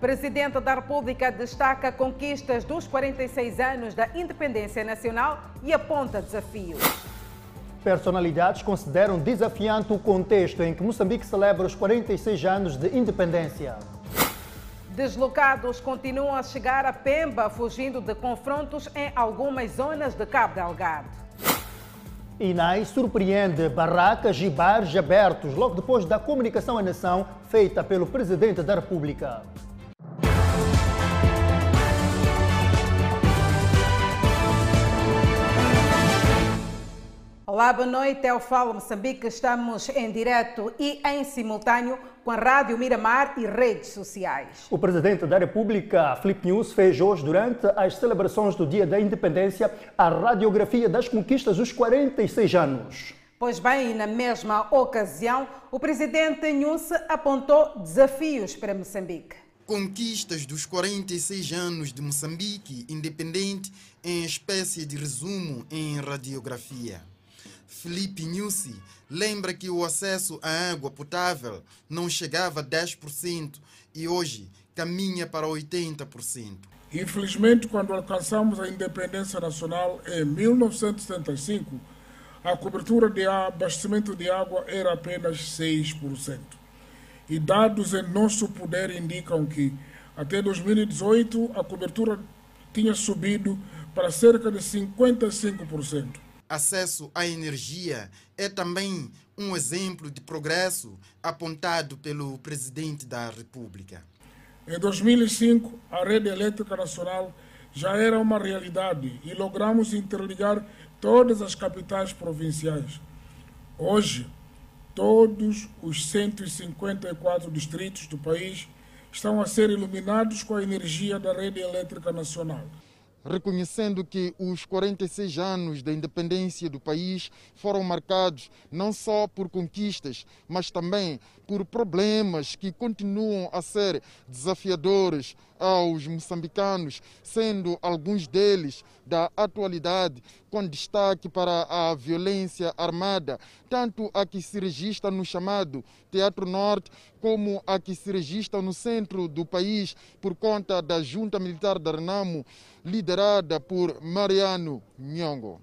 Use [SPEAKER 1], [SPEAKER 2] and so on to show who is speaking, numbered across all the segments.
[SPEAKER 1] Presidente da República destaca conquistas dos 46 anos da independência nacional e aponta desafios.
[SPEAKER 2] Personalidades consideram desafiante o contexto em que Moçambique celebra os 46 anos de independência.
[SPEAKER 1] Deslocados continuam a chegar a Pemba, fugindo de confrontos em algumas zonas de Cabo Delgado.
[SPEAKER 2] INAI surpreende barracas e bares abertos logo depois da comunicação à nação feita pelo Presidente da República.
[SPEAKER 1] Olá, boa noite. É o Fala Moçambique. Estamos em direto e em simultâneo com a Rádio Miramar e redes sociais.
[SPEAKER 2] O Presidente da República, Filipe News, fez hoje, durante as celebrações do Dia da Independência, a radiografia das conquistas dos 46 anos.
[SPEAKER 1] Pois bem, na mesma ocasião, o Presidente News apontou desafios para Moçambique.
[SPEAKER 3] Conquistas dos 46 anos de Moçambique independente em espécie de resumo em radiografia. Felipe Nussi lembra que o acesso à água potável não chegava a 10% e hoje caminha para 80%.
[SPEAKER 4] Infelizmente, quando alcançamos a independência nacional em 1975, a cobertura de abastecimento de água era apenas 6%. E dados em nosso poder indicam que até 2018 a cobertura tinha subido para cerca de 55%
[SPEAKER 3] acesso à energia é também um exemplo de progresso apontado pelo presidente da República.
[SPEAKER 4] Em 2005, a rede elétrica nacional já era uma realidade e logramos interligar todas as capitais provinciais. Hoje, todos os 154 distritos do país estão a ser iluminados com a energia da rede elétrica nacional
[SPEAKER 3] reconhecendo que os 46 anos da independência do país foram marcados não só por conquistas, mas também por problemas que continuam a ser desafiadores aos moçambicanos, sendo alguns deles da atualidade, com destaque para a violência armada, tanto a que se registra no chamado Teatro Norte, como a que se registra no centro do país por conta da junta militar da Renamo, liderada por Mariano Nhongo.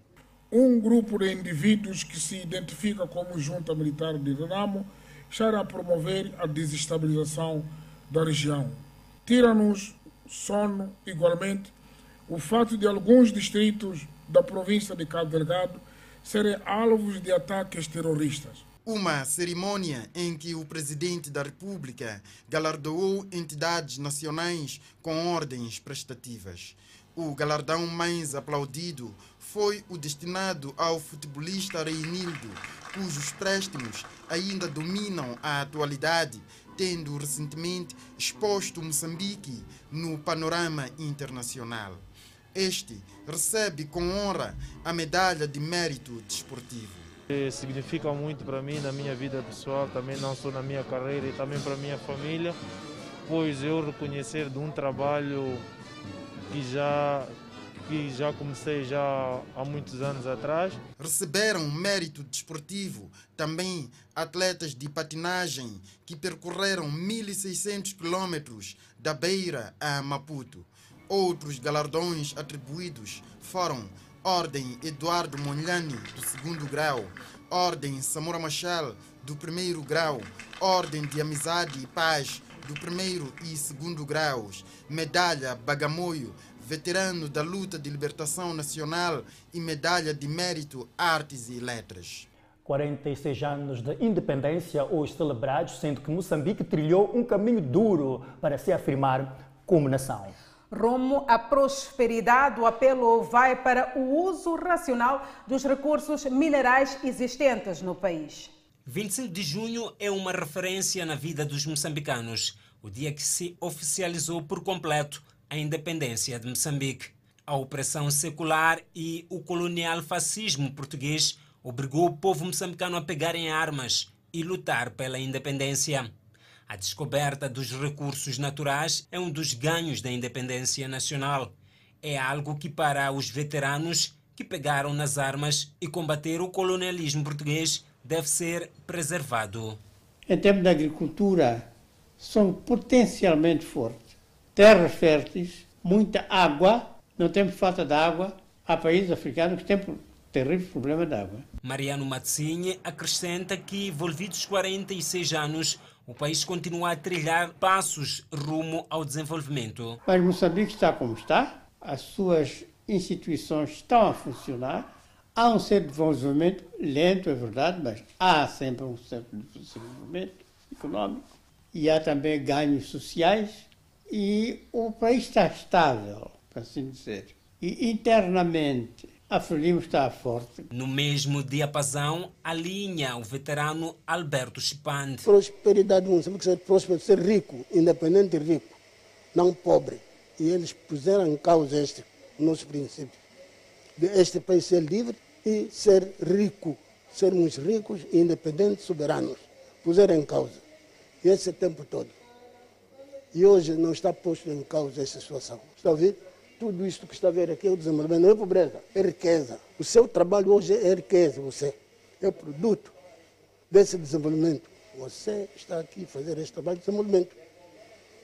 [SPEAKER 4] Um grupo de indivíduos que se identifica como junta militar de Renamo está a promover a desestabilização da região Tira-nos sono, igualmente, o fato de alguns distritos da província de Cabo Delgado serem alvos de ataques terroristas.
[SPEAKER 3] Uma cerimônia em que o presidente da República galardoou entidades nacionais com ordens prestativas. O galardão mais aplaudido foi o destinado ao futebolista Reinildo, cujos préstimos ainda dominam a atualidade tendo recentemente exposto Moçambique no panorama internacional. Este recebe com honra a medalha de mérito desportivo.
[SPEAKER 5] Significa muito para mim na minha vida pessoal, também não só na minha carreira e também para minha família, pois eu reconhecer de um trabalho que já que já comecei já há muitos anos atrás.
[SPEAKER 3] Receberam mérito desportivo também atletas de patinagem que percorreram 1.600 quilômetros da Beira a Maputo. Outros galardões atribuídos foram Ordem Eduardo Monlani, do segundo grau, Ordem Samora Machel, do primeiro grau, Ordem de Amizade e Paz, do primeiro e segundo graus, Medalha Bagamoio, veterano da luta de libertação nacional e medalha de mérito Artes e Letras.
[SPEAKER 2] 46 anos de independência hoje celebrados, sendo que Moçambique trilhou um caminho duro para se afirmar como nação.
[SPEAKER 1] Rumo à prosperidade, o apelo vai para o uso racional dos recursos minerais existentes no país.
[SPEAKER 6] 25 de junho é uma referência na vida dos moçambicanos, o dia que se oficializou por completo a independência de Moçambique. A opressão secular e o colonial fascismo português obrigou o povo moçambicano a pegar em armas e lutar pela independência. A descoberta dos recursos naturais é um dos ganhos da independência nacional. É algo que, para os veteranos que pegaram nas armas e combateram o colonialismo português, deve ser preservado.
[SPEAKER 7] Em termos de agricultura, são potencialmente fortes terras férteis, muita água, não temos falta de água. Há países africanos que têm terrível problema de água.
[SPEAKER 6] Mariano Matsinha acrescenta que, envolvidos 46 anos, o país continua a trilhar passos rumo ao desenvolvimento.
[SPEAKER 7] Mas Moçambique está como está, as suas instituições estão a funcionar, há um certo desenvolvimento, lento é verdade, mas há sempre um certo desenvolvimento econômico e há também ganhos sociais e o país está estável, para assim dizer. E internamente a Frelimo está forte.
[SPEAKER 6] No mesmo diapasão, alinha o veterano Alberto Chipande.
[SPEAKER 8] Prosperidade do Moçambique ser próspero, ser rico, independente e rico, não pobre. E eles puseram em causa este nosso princípio. De este país ser livre e ser rico. Sermos ricos, independentes, soberanos. Puseram em causa. E esse tempo todo. E hoje não está posto em causa essa situação. Está ouvir? Tudo isto que está a ver aqui é o desenvolvimento, não é pobreza, é riqueza. O seu trabalho hoje é riqueza, você. É produto desse desenvolvimento. Você está aqui a fazer esse trabalho de desenvolvimento.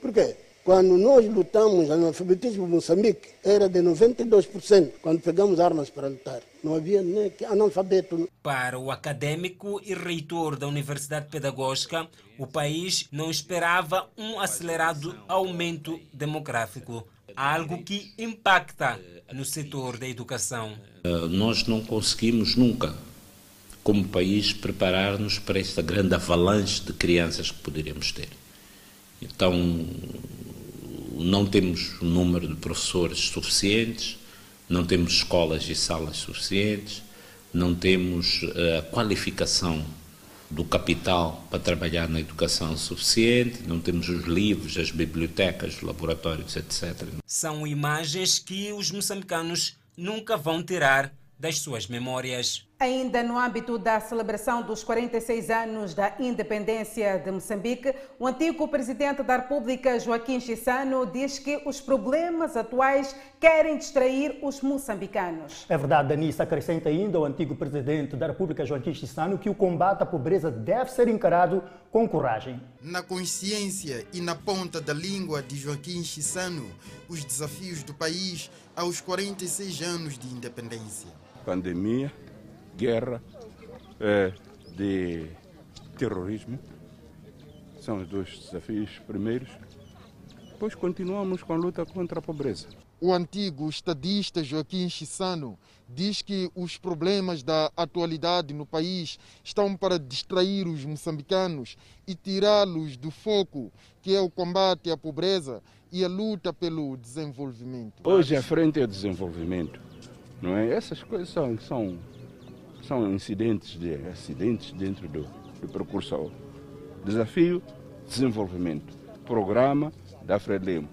[SPEAKER 8] Por quê? Quando nós lutamos, o analfabetismo em Moçambique era de 92%, quando pegamos armas para lutar. Não havia nem analfabeto.
[SPEAKER 6] Para o acadêmico e reitor da Universidade Pedagógica, o país não esperava um acelerado aumento demográfico algo que impacta no setor da educação.
[SPEAKER 9] Uh, nós não conseguimos nunca, como país, preparar-nos para esta grande avalanche de crianças que poderíamos ter. Então, não temos o número de professores suficientes, não temos escolas e salas suficientes, não temos uh, a qualificação do capital para trabalhar na educação suficiente, não temos os livros, as bibliotecas, os laboratórios, etc.
[SPEAKER 6] São imagens que os moçambicanos nunca vão tirar das suas memórias.
[SPEAKER 1] Ainda no âmbito da celebração dos 46 anos da independência de Moçambique, o antigo presidente da República, Joaquim Chissano, diz que os problemas atuais querem distrair os moçambicanos.
[SPEAKER 2] É verdade, Danissa acrescenta ainda o antigo presidente da República, Joaquim Chissano, que o combate à pobreza deve ser encarado com coragem.
[SPEAKER 3] Na consciência e na ponta da língua de Joaquim Chissano, os desafios do país aos 46 anos de independência.
[SPEAKER 10] Pandemia guerra, é, de terrorismo. São os dois desafios primeiros. Depois continuamos com a luta contra a pobreza.
[SPEAKER 3] O antigo estadista Joaquim Chissano diz que os problemas da atualidade no país estão para distrair os moçambicanos e tirá-los do foco, que é o combate à pobreza e a luta pelo desenvolvimento.
[SPEAKER 10] Hoje a frente é desenvolvimento, não é? Essas coisas são, são são incidentes de acidentes dentro do, do percurso. Desafio, desenvolvimento. Programa da Frelimo,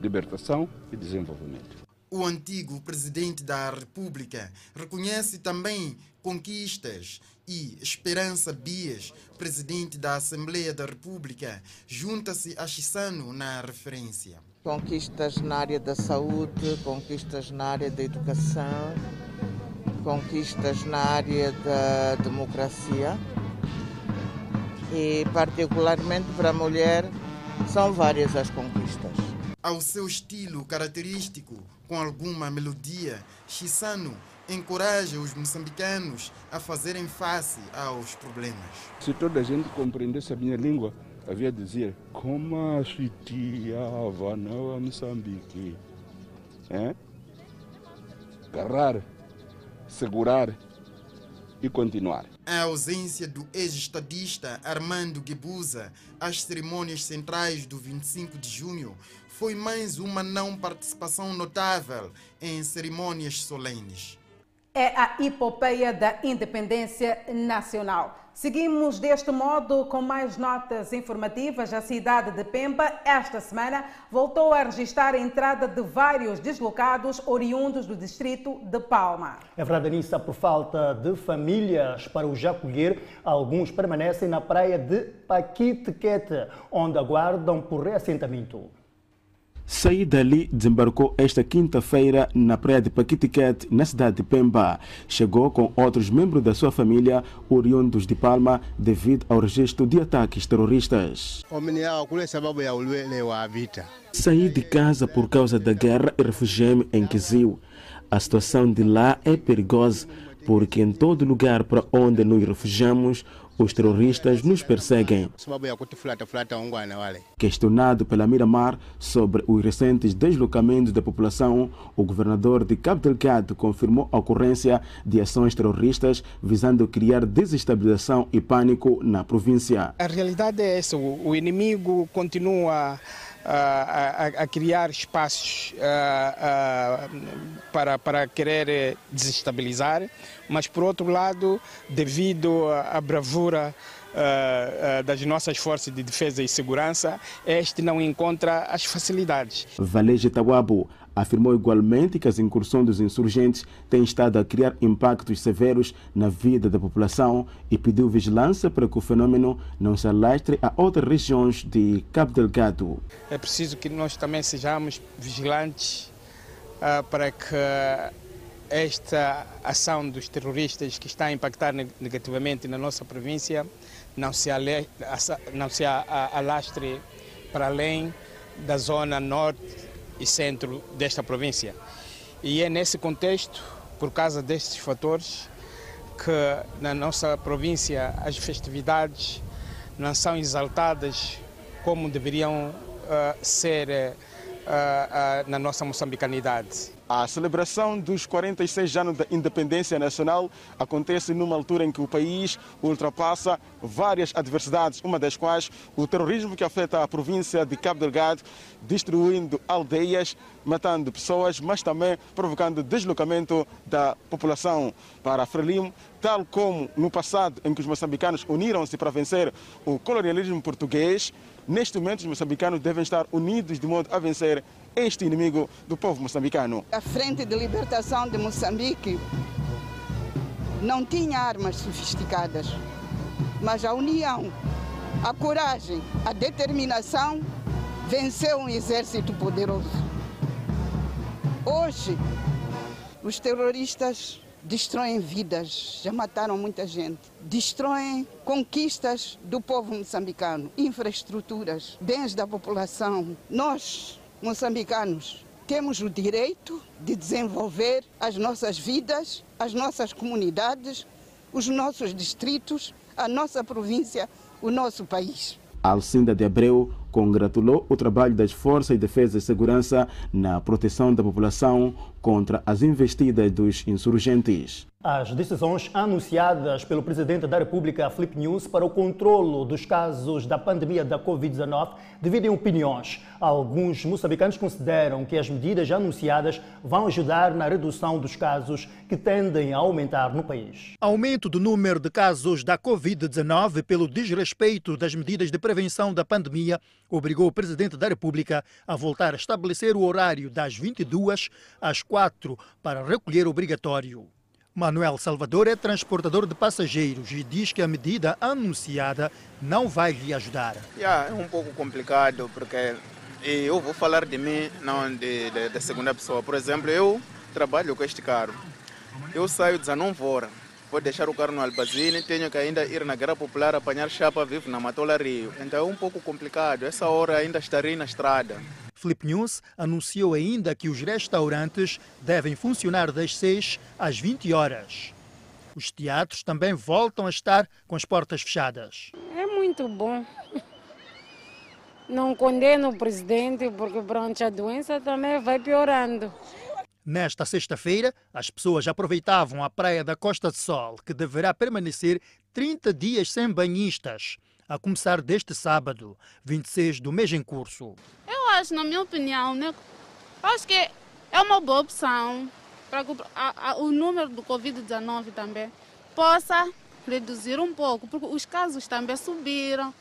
[SPEAKER 10] libertação e desenvolvimento.
[SPEAKER 3] O antigo presidente da República reconhece também conquistas e Esperança Bias, presidente da Assembleia da República, junta-se a Chissano na referência.
[SPEAKER 11] Conquistas na área da saúde, conquistas na área da educação, conquistas na área da democracia e, particularmente para a mulher, são várias as conquistas.
[SPEAKER 3] Ao seu estilo característico, com alguma melodia, Chissano encoraja os moçambicanos a fazerem face aos problemas.
[SPEAKER 10] Se toda a gente compreendesse a minha língua, havia dizer como a chitiava na Moçambique. É? Agarrar segurar e continuar.
[SPEAKER 3] A ausência do ex-estadista Armando Guebuza às cerimônias centrais do 25 de junho foi mais uma não participação notável em cerimônias solenes.
[SPEAKER 1] É a epopeia da independência nacional. Seguimos deste modo com mais notas informativas. A cidade de Pemba, esta semana, voltou a registrar a entrada de vários deslocados oriundos do distrito de Palma.
[SPEAKER 2] É verdade, Anissa, por falta de famílias para os acolher, alguns permanecem na praia de Paquitequete, onde aguardam por reassentamento.
[SPEAKER 12] Saí dali desembarcou esta quinta-feira na praia de Paquitiquete, na cidade de Pemba. Chegou com outros membros da sua família, oriundos de Palma, devido ao registro de ataques terroristas. Saí de casa por causa da guerra e refugiei-me em Kizil. A situação de lá é perigosa, porque em todo lugar para onde nos refugiamos, os terroristas nos perseguem. Questionado pela Miramar sobre os recentes deslocamentos da população, o governador de Cabo Delgado confirmou a ocorrência de ações terroristas visando criar desestabilização e pânico na província.
[SPEAKER 13] A realidade é essa: o inimigo continua a, a, criar espaços para, para querer desestabilizar, mas por outro lado, devido à bravura das nossas forças de defesa e segurança, este não encontra as facilidades.
[SPEAKER 12] Valeje Tawabo afirmou igualmente que as incursões dos insurgentes têm estado a criar impactos severos na vida da população e pediu vigilância para que o fenômeno não se alastre a outras regiões de Cabo Delgado.
[SPEAKER 13] É preciso que nós também sejamos vigilantes uh, para que esta ação dos terroristas que está a impactar negativamente na nossa província não se, ale, não se alastre para além da zona norte e centro desta província. E é nesse contexto, por causa destes fatores, que na nossa província as festividades não são exaltadas como deveriam uh, ser uh, uh, na nossa moçambicanidade.
[SPEAKER 14] A celebração dos 46 anos da independência nacional acontece numa altura em que o país ultrapassa várias adversidades, uma das quais o terrorismo que afeta a província de Cabo Delgado, destruindo aldeias, matando pessoas, mas também provocando deslocamento da população para Frelimo, tal como no passado em que os moçambicanos uniram-se para vencer o colonialismo português. Neste momento, os moçambicanos devem estar unidos de modo a vencer este inimigo do povo moçambicano.
[SPEAKER 15] A Frente de Libertação de Moçambique não tinha armas sofisticadas, mas a união, a coragem, a determinação venceu um exército poderoso. Hoje, os terroristas destroem vidas, já mataram muita gente, destroem conquistas do povo moçambicano, infraestruturas, bens da população. Nós, moçambicanos, temos o direito de desenvolver as nossas vidas, as nossas comunidades, os nossos distritos, a nossa província, o nosso país.
[SPEAKER 12] Alcinda de Abreu congratulou o trabalho das Forças de Defesa e Segurança na proteção da população contra as investidas dos insurgentes.
[SPEAKER 2] As decisões anunciadas pelo presidente da República, Flip News, para o controlo dos casos da pandemia da Covid-19 dividem opiniões. Alguns moçambicanos consideram que as medidas anunciadas vão ajudar na redução dos casos que tendem a aumentar no país.
[SPEAKER 16] Aumento do número de casos da Covid-19 pelo desrespeito das medidas de prevenção da pandemia obrigou o presidente da República a voltar a estabelecer o horário das 22 às 4 para recolher obrigatório. Manuel Salvador é transportador de passageiros e diz que a medida anunciada não vai lhe ajudar.
[SPEAKER 17] Yeah, é um pouco complicado porque eu vou falar de mim, não de, de, de segunda pessoa. Por exemplo, eu trabalho com este carro. Eu saio 19 horas vou deixar o carro no Albazine, tenho que ainda ir na Guerra Popular apanhar chapa vivo na Matola Rio. Então é um pouco complicado, essa hora ainda estarei na estrada.
[SPEAKER 16] Flip News anunciou ainda que os restaurantes devem funcionar das 6 às 20 horas. Os teatros também voltam a estar com as portas fechadas.
[SPEAKER 18] É muito bom. Não condeno o presidente porque pronto, a doença também vai piorando.
[SPEAKER 16] Nesta sexta-feira, as pessoas aproveitavam a praia da Costa de Sol, que deverá permanecer 30 dias sem banhistas, a começar deste sábado, 26 do mês em curso.
[SPEAKER 19] Eu acho, na minha opinião, né, acho que é uma boa opção para que a, a, o número do Covid-19 também possa reduzir um pouco, porque os casos também subiram.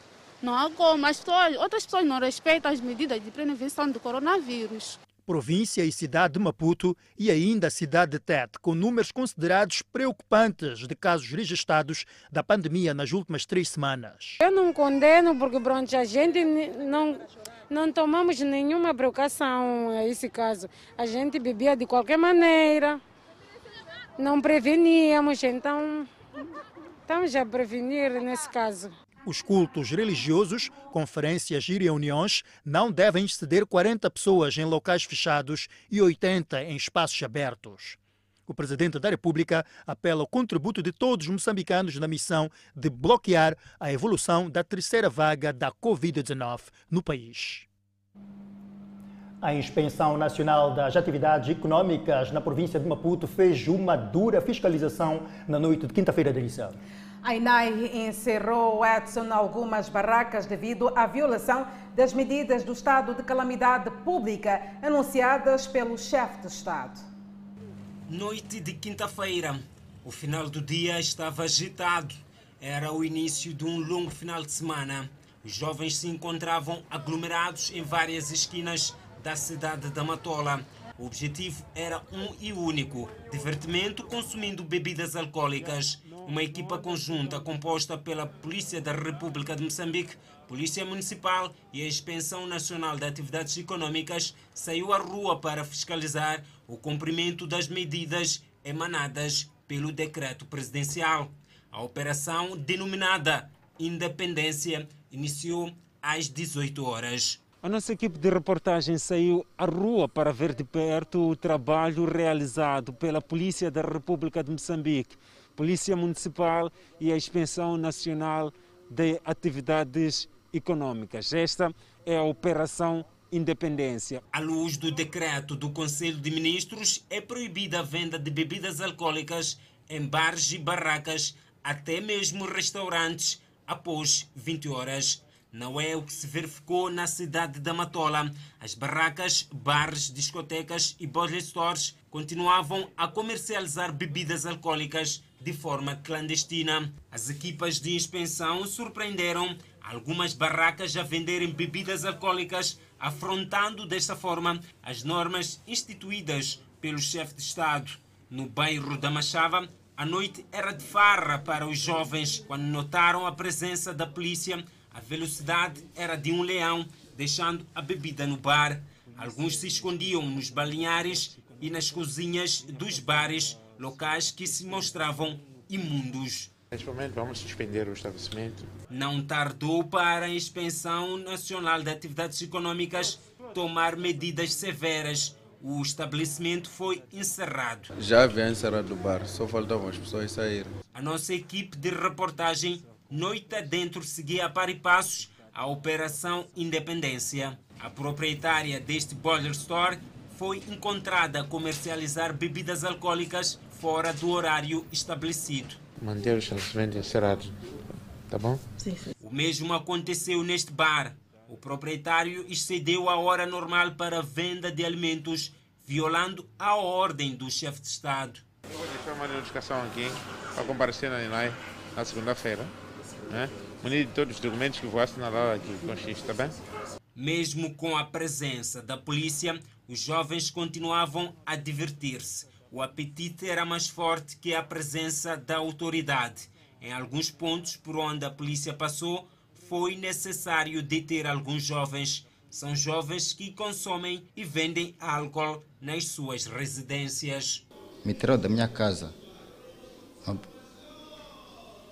[SPEAKER 19] Não há como. As pessoas, outras pessoas não respeitam as medidas de prevenção do coronavírus
[SPEAKER 16] província e cidade de Maputo e ainda a cidade de Tete, com números considerados preocupantes de casos registrados da pandemia nas últimas três semanas.
[SPEAKER 18] Eu não condeno porque pronto, a gente não, não tomamos nenhuma precaução a esse caso. A gente bebia de qualquer maneira, não preveníamos, então estamos a prevenir nesse caso.
[SPEAKER 16] Os cultos religiosos, conferências e reuniões não devem exceder 40 pessoas em locais fechados e 80 em espaços abertos. O presidente da República apela ao contributo de todos os moçambicanos na missão de bloquear a evolução da terceira vaga da Covid-19 no país.
[SPEAKER 2] A Inspeção Nacional das Atividades Econômicas na província de Maputo fez uma dura fiscalização na noite de quinta-feira de lição.
[SPEAKER 1] A INAI encerrou, Edson, algumas barracas devido à violação das medidas do estado de calamidade pública anunciadas pelo chefe de Estado.
[SPEAKER 6] Noite de quinta-feira. O final do dia estava agitado. Era o início de um longo final de semana. Os jovens se encontravam aglomerados em várias esquinas da cidade da Matola. O objetivo era um e único: divertimento consumindo bebidas alcoólicas. Uma equipa conjunta composta pela Polícia da República de Moçambique, Polícia Municipal e a Inspeção Nacional de Atividades Econômicas saiu à rua para fiscalizar o cumprimento das medidas emanadas pelo decreto presidencial. A operação, denominada Independência, iniciou às 18 horas.
[SPEAKER 20] A nossa equipe de reportagem saiu à rua para ver de perto o trabalho realizado pela Polícia da República de Moçambique, Polícia Municipal e a Inspeção Nacional de Atividades Econômicas. Esta é a Operação Independência.
[SPEAKER 6] À luz do decreto do Conselho de Ministros, é proibida a venda de bebidas alcoólicas em bares e barracas, até mesmo restaurantes, após 20 horas. Não é o que se verificou na cidade da Matola. As barracas, bares, discotecas e bottle stores continuavam a comercializar bebidas alcoólicas de forma clandestina. As equipas de inspeção surpreenderam algumas barracas a venderem bebidas alcoólicas, afrontando desta forma as normas instituídas pelo chefe de Estado. No bairro da Machava, a noite era de farra para os jovens quando notaram a presença da polícia a velocidade era de um leão, deixando a bebida no bar. Alguns se escondiam nos balinhares e nas cozinhas dos bares, locais que se mostravam imundos.
[SPEAKER 21] Neste momento vamos suspender o estabelecimento.
[SPEAKER 6] Não tardou para a Inspeção Nacional de Atividades Econômicas tomar medidas severas. O estabelecimento foi encerrado.
[SPEAKER 22] Já havia encerrado o bar, só faltavam as pessoas saírem.
[SPEAKER 6] A nossa equipe de reportagem noite adentro seguia a par e passos a Operação Independência. A proprietária deste boiler store foi encontrada a comercializar bebidas alcoólicas fora do horário estabelecido.
[SPEAKER 21] Manter o estabelecimento encerrado, tá bom?
[SPEAKER 6] Sim, sim. O mesmo aconteceu neste bar. O proprietário excedeu a hora normal para a venda de alimentos, violando a ordem do chefe de Estado.
[SPEAKER 21] Eu vou deixar uma notificação aqui para comparecer na INAI na segunda-feira né? munido de todos os documentos que vou assinalar aqui com X, está bem?
[SPEAKER 6] Mesmo com a presença da polícia, os jovens continuavam a divertir-se. O apetite era mais forte que a presença da autoridade. Em alguns pontos por onde a polícia passou, foi necessário deter alguns jovens. São jovens que consomem e vendem álcool nas suas residências.
[SPEAKER 22] Me tirou da minha casa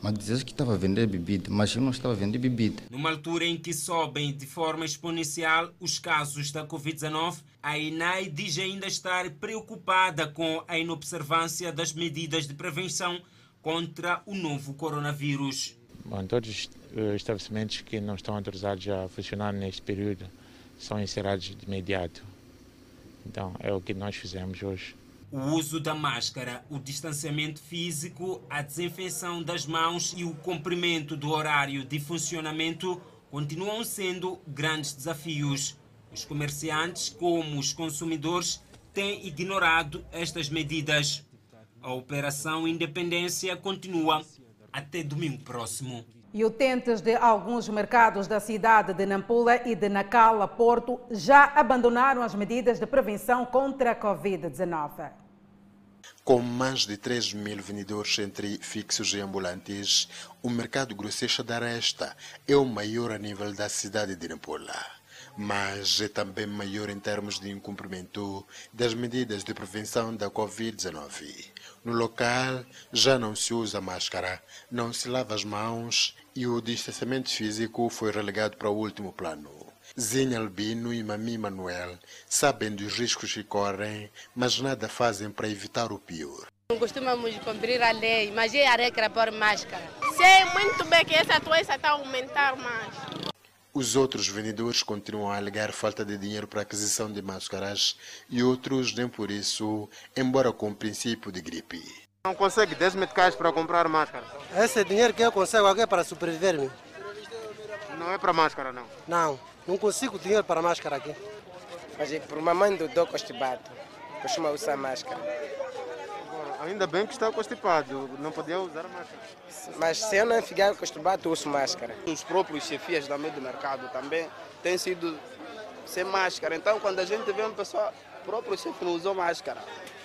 [SPEAKER 22] mas dizes que estava a vender bebida, mas eu não estava a vender bebida.
[SPEAKER 6] Numa altura em que sobem de forma exponencial os casos da Covid-19, a INAI diz ainda estar preocupada com a inobservância das medidas de prevenção contra o novo coronavírus.
[SPEAKER 21] Bom, todos os eh, estabelecimentos que não estão autorizados a funcionar neste período são encerrados de imediato. Então, é o que nós fizemos hoje.
[SPEAKER 6] O uso da máscara, o distanciamento físico, a desinfecção das mãos e o cumprimento do horário de funcionamento continuam sendo grandes desafios. Os comerciantes, como os consumidores, têm ignorado estas medidas. A Operação Independência continua até domingo próximo.
[SPEAKER 1] E utentes de alguns mercados da cidade de Nampula e de Nacala, Porto, já abandonaram as medidas de prevenção contra a Covid-19.
[SPEAKER 23] Com mais de 3 mil vendedores entre fixos e ambulantes, o mercado grosseiro da Aresta é o maior a nível da cidade de Nampula.
[SPEAKER 24] Mas é também maior em termos de incumprimento das medidas de prevenção da Covid-19. No local já não se usa máscara, não se lava as mãos e o distanciamento físico foi relegado para o último plano. Zinha Albino e Mami Manuel sabem dos riscos que correm, mas nada fazem para evitar o pior.
[SPEAKER 25] Não costumamos cumprir a lei, mas é a regra por máscara. Sei muito bem que essa doença está a aumentar mais.
[SPEAKER 24] Os outros vendedores continuam a alegar falta de dinheiro para aquisição de máscaras e outros nem por isso, embora com o princípio de gripe.
[SPEAKER 26] Não consegue 10 meticais para comprar máscara?
[SPEAKER 27] Esse dinheiro que eu consigo aqui é para sobreviver-me.
[SPEAKER 26] Não é para máscara, não?
[SPEAKER 27] Não, não consigo dinheiro para máscara aqui.
[SPEAKER 28] Mas é por uma mãe do Dó Constipado, costuma usar máscara.
[SPEAKER 26] Ainda bem que está constipado, não podia usar máscara.
[SPEAKER 28] Mas se eu não ficar constipado, uso máscara.
[SPEAKER 29] Os próprios chefias da meio do mercado também têm sido sem máscara. Então, quando a gente vê uma pessoa, o próprio chefe não usou máscara,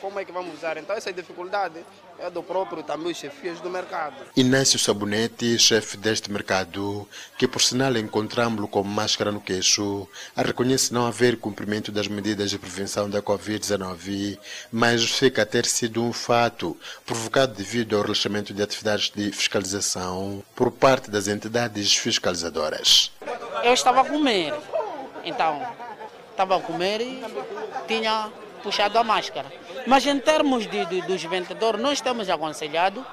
[SPEAKER 29] como é que vamos usar? Então, essa dificuldade é do próprio também os chefias do mercado.
[SPEAKER 24] Inácio Sabonete, chefe deste mercado, que por sinal encontramos-lo com máscara no queixo, reconhece não haver cumprimento das medidas de prevenção da Covid-19, mas fica ter sido um fato provocado devido ao relaxamento de atividades de fiscalização por parte das entidades fiscalizadoras.
[SPEAKER 30] Eu estava a comer, então estava a comer e tinha puxado a máscara. Mas em termos de, de, dos vendedores, nós estamos aconselhados.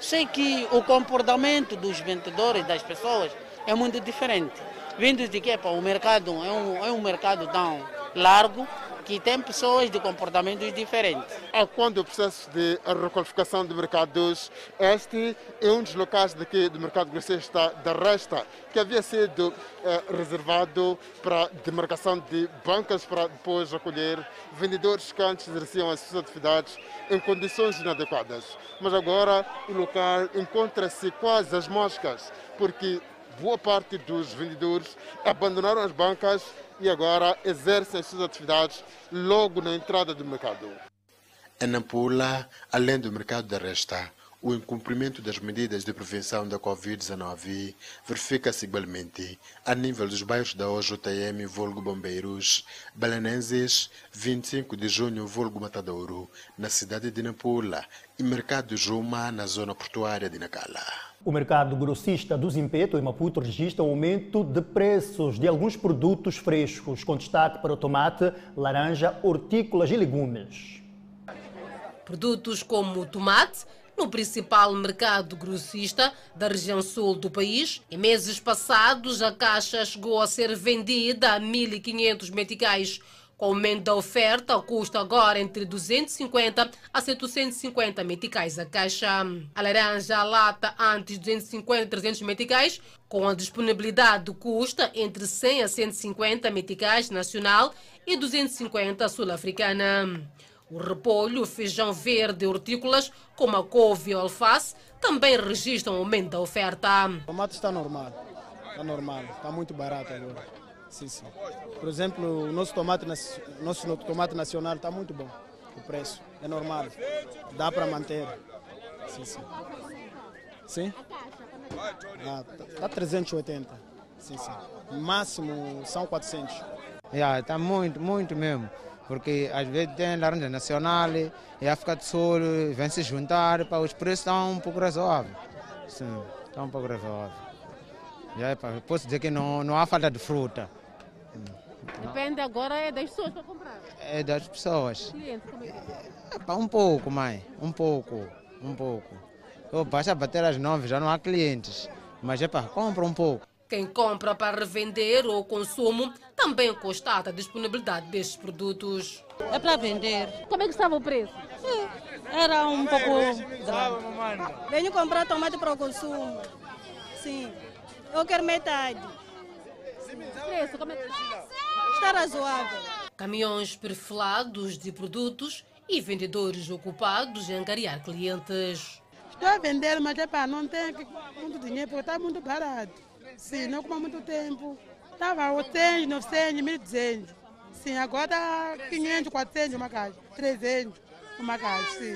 [SPEAKER 30] Sei que o comportamento dos vendedores, das pessoas, é muito diferente. Vindo de que o mercado é um, é um mercado tão largo que tem pessoas de comportamentos diferentes.
[SPEAKER 26] É quando o processo de requalificação de mercados, este é um dos locais daqui do mercado grossista da Resta, que havia sido eh, reservado para demarcação de bancas para depois acolher vendedores que antes exerciam as suas atividades em condições inadequadas. Mas agora o local encontra-se quase às moscas, porque boa parte dos vendedores abandonaram as bancas e agora exercem as suas atividades logo na entrada do mercado.
[SPEAKER 24] Em Nampula, além do mercado da Resta, o incumprimento das medidas de prevenção da Covid-19 verifica-se igualmente a nível dos bairros da OJM, Volgo Bombeiros, Belenenses, 25 de junho, Volgo Matadouro, na cidade de Nampula, e Mercado Juma, na zona portuária de Nacala.
[SPEAKER 2] O mercado grossista do Zimpeto, em Maputo, registra um aumento de preços de alguns produtos frescos, com destaque para o tomate, laranja, hortícolas e legumes.
[SPEAKER 31] Produtos como o tomate, no principal mercado grossista da região sul do país. Em meses passados, a caixa chegou a ser vendida a 1.500 meticais. Com o aumento da oferta, custa agora entre 250 a 750 meticais a caixa. A laranja, a lata, antes 250 a 300 meticais, com a disponibilidade custa entre 100 a 150 meticais nacional e 250 sul-africana. O repolho, o feijão verde e hortícolas, como a couve e o alface, também registram aumento da oferta.
[SPEAKER 27] O tomate está normal, está normal, está muito barato agora. Sim, sim. Por exemplo, o nosso tomate, nosso tomate nacional está muito bom, o preço, é normal, dá para manter. Sim, sim. Sim? Ah, tá 380. Sim, sim. Máximo são 400.
[SPEAKER 32] Yeah, está muito, muito mesmo porque às vezes tem laranja nacional e a África do Sul vem se juntar, para os preços estão um pouco razoáveis. Sim, estão um pouco razoáveis. Já, posso dizer que não, não há falta de fruta.
[SPEAKER 31] Depende agora é das pessoas para comprar.
[SPEAKER 32] É das pessoas.
[SPEAKER 31] Clientes, como é que
[SPEAKER 32] é? Um pouco, mãe, um pouco, um pouco. Eu basta bater às nove, já não há clientes. Mas é para compra um pouco.
[SPEAKER 31] Quem compra para revender ou consumo também constata a disponibilidade destes produtos.
[SPEAKER 33] É para vender.
[SPEAKER 31] Como é que estava o preço?
[SPEAKER 33] Era um pouco Venho comprar tomate para o consumo. Sim. Eu quero metade.
[SPEAKER 31] Preço, como é que
[SPEAKER 33] Está razoável.
[SPEAKER 31] Caminhões perfilados de produtos e vendedores ocupados em angariar clientes.
[SPEAKER 33] Estou a vender, mas é para não ter muito dinheiro, porque está muito barato. Sim, não como há muito tempo. Estava 800, 900, 1.200. Sim, agora está 500, 400 uma caixa. 300 uma caixa, sim.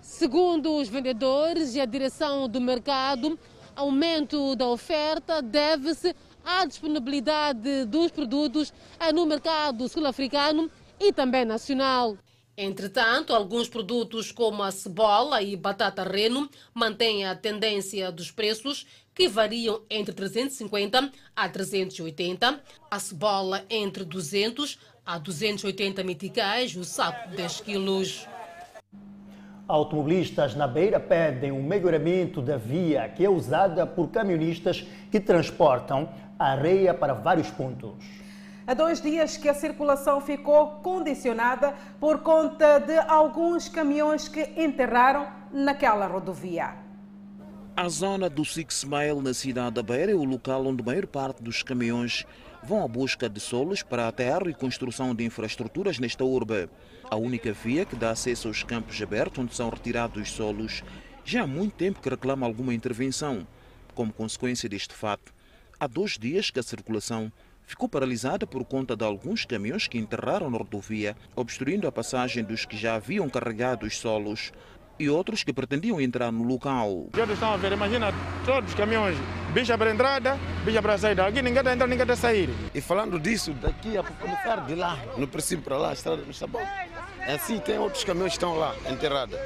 [SPEAKER 31] Segundo os vendedores e a direção do mercado, aumento da oferta deve-se à disponibilidade dos produtos no mercado sul-africano e também nacional. Entretanto, alguns produtos como a cebola e batata reno mantêm a tendência dos preços que variam entre 350 a 380, a cebola entre 200 a 280 meticais, o saco de 10 quilos.
[SPEAKER 2] Automobilistas na Beira pedem um melhoramento da via que é usada por caminhonistas que transportam areia para vários pontos.
[SPEAKER 1] Há dois dias que a circulação ficou condicionada por conta de alguns caminhões que enterraram naquela rodovia.
[SPEAKER 34] A zona do Six Mile na cidade da Beira é o local onde a maior parte dos caminhões vão à busca de solos para a terra e construção de infraestruturas nesta urbe. A única via que dá acesso aos campos abertos onde são retirados os solos já há muito tempo que reclama alguma intervenção. Como consequência deste fato, há dois dias que a circulação ficou paralisada por conta de alguns caminhões que enterraram na rodovia, obstruindo a passagem dos que já haviam carregado os solos e outros que pretendiam entrar no local.
[SPEAKER 35] Já estão a ver, imagina todos os caminhões, bicha para entrada, bicha para saída. Aqui ninguém está entrando, ninguém está a sair.
[SPEAKER 36] E falando disso, daqui a começar de lá, no princípio para lá, a estrada não está bom. É assim, tem outros caminhões que estão lá, enterrados.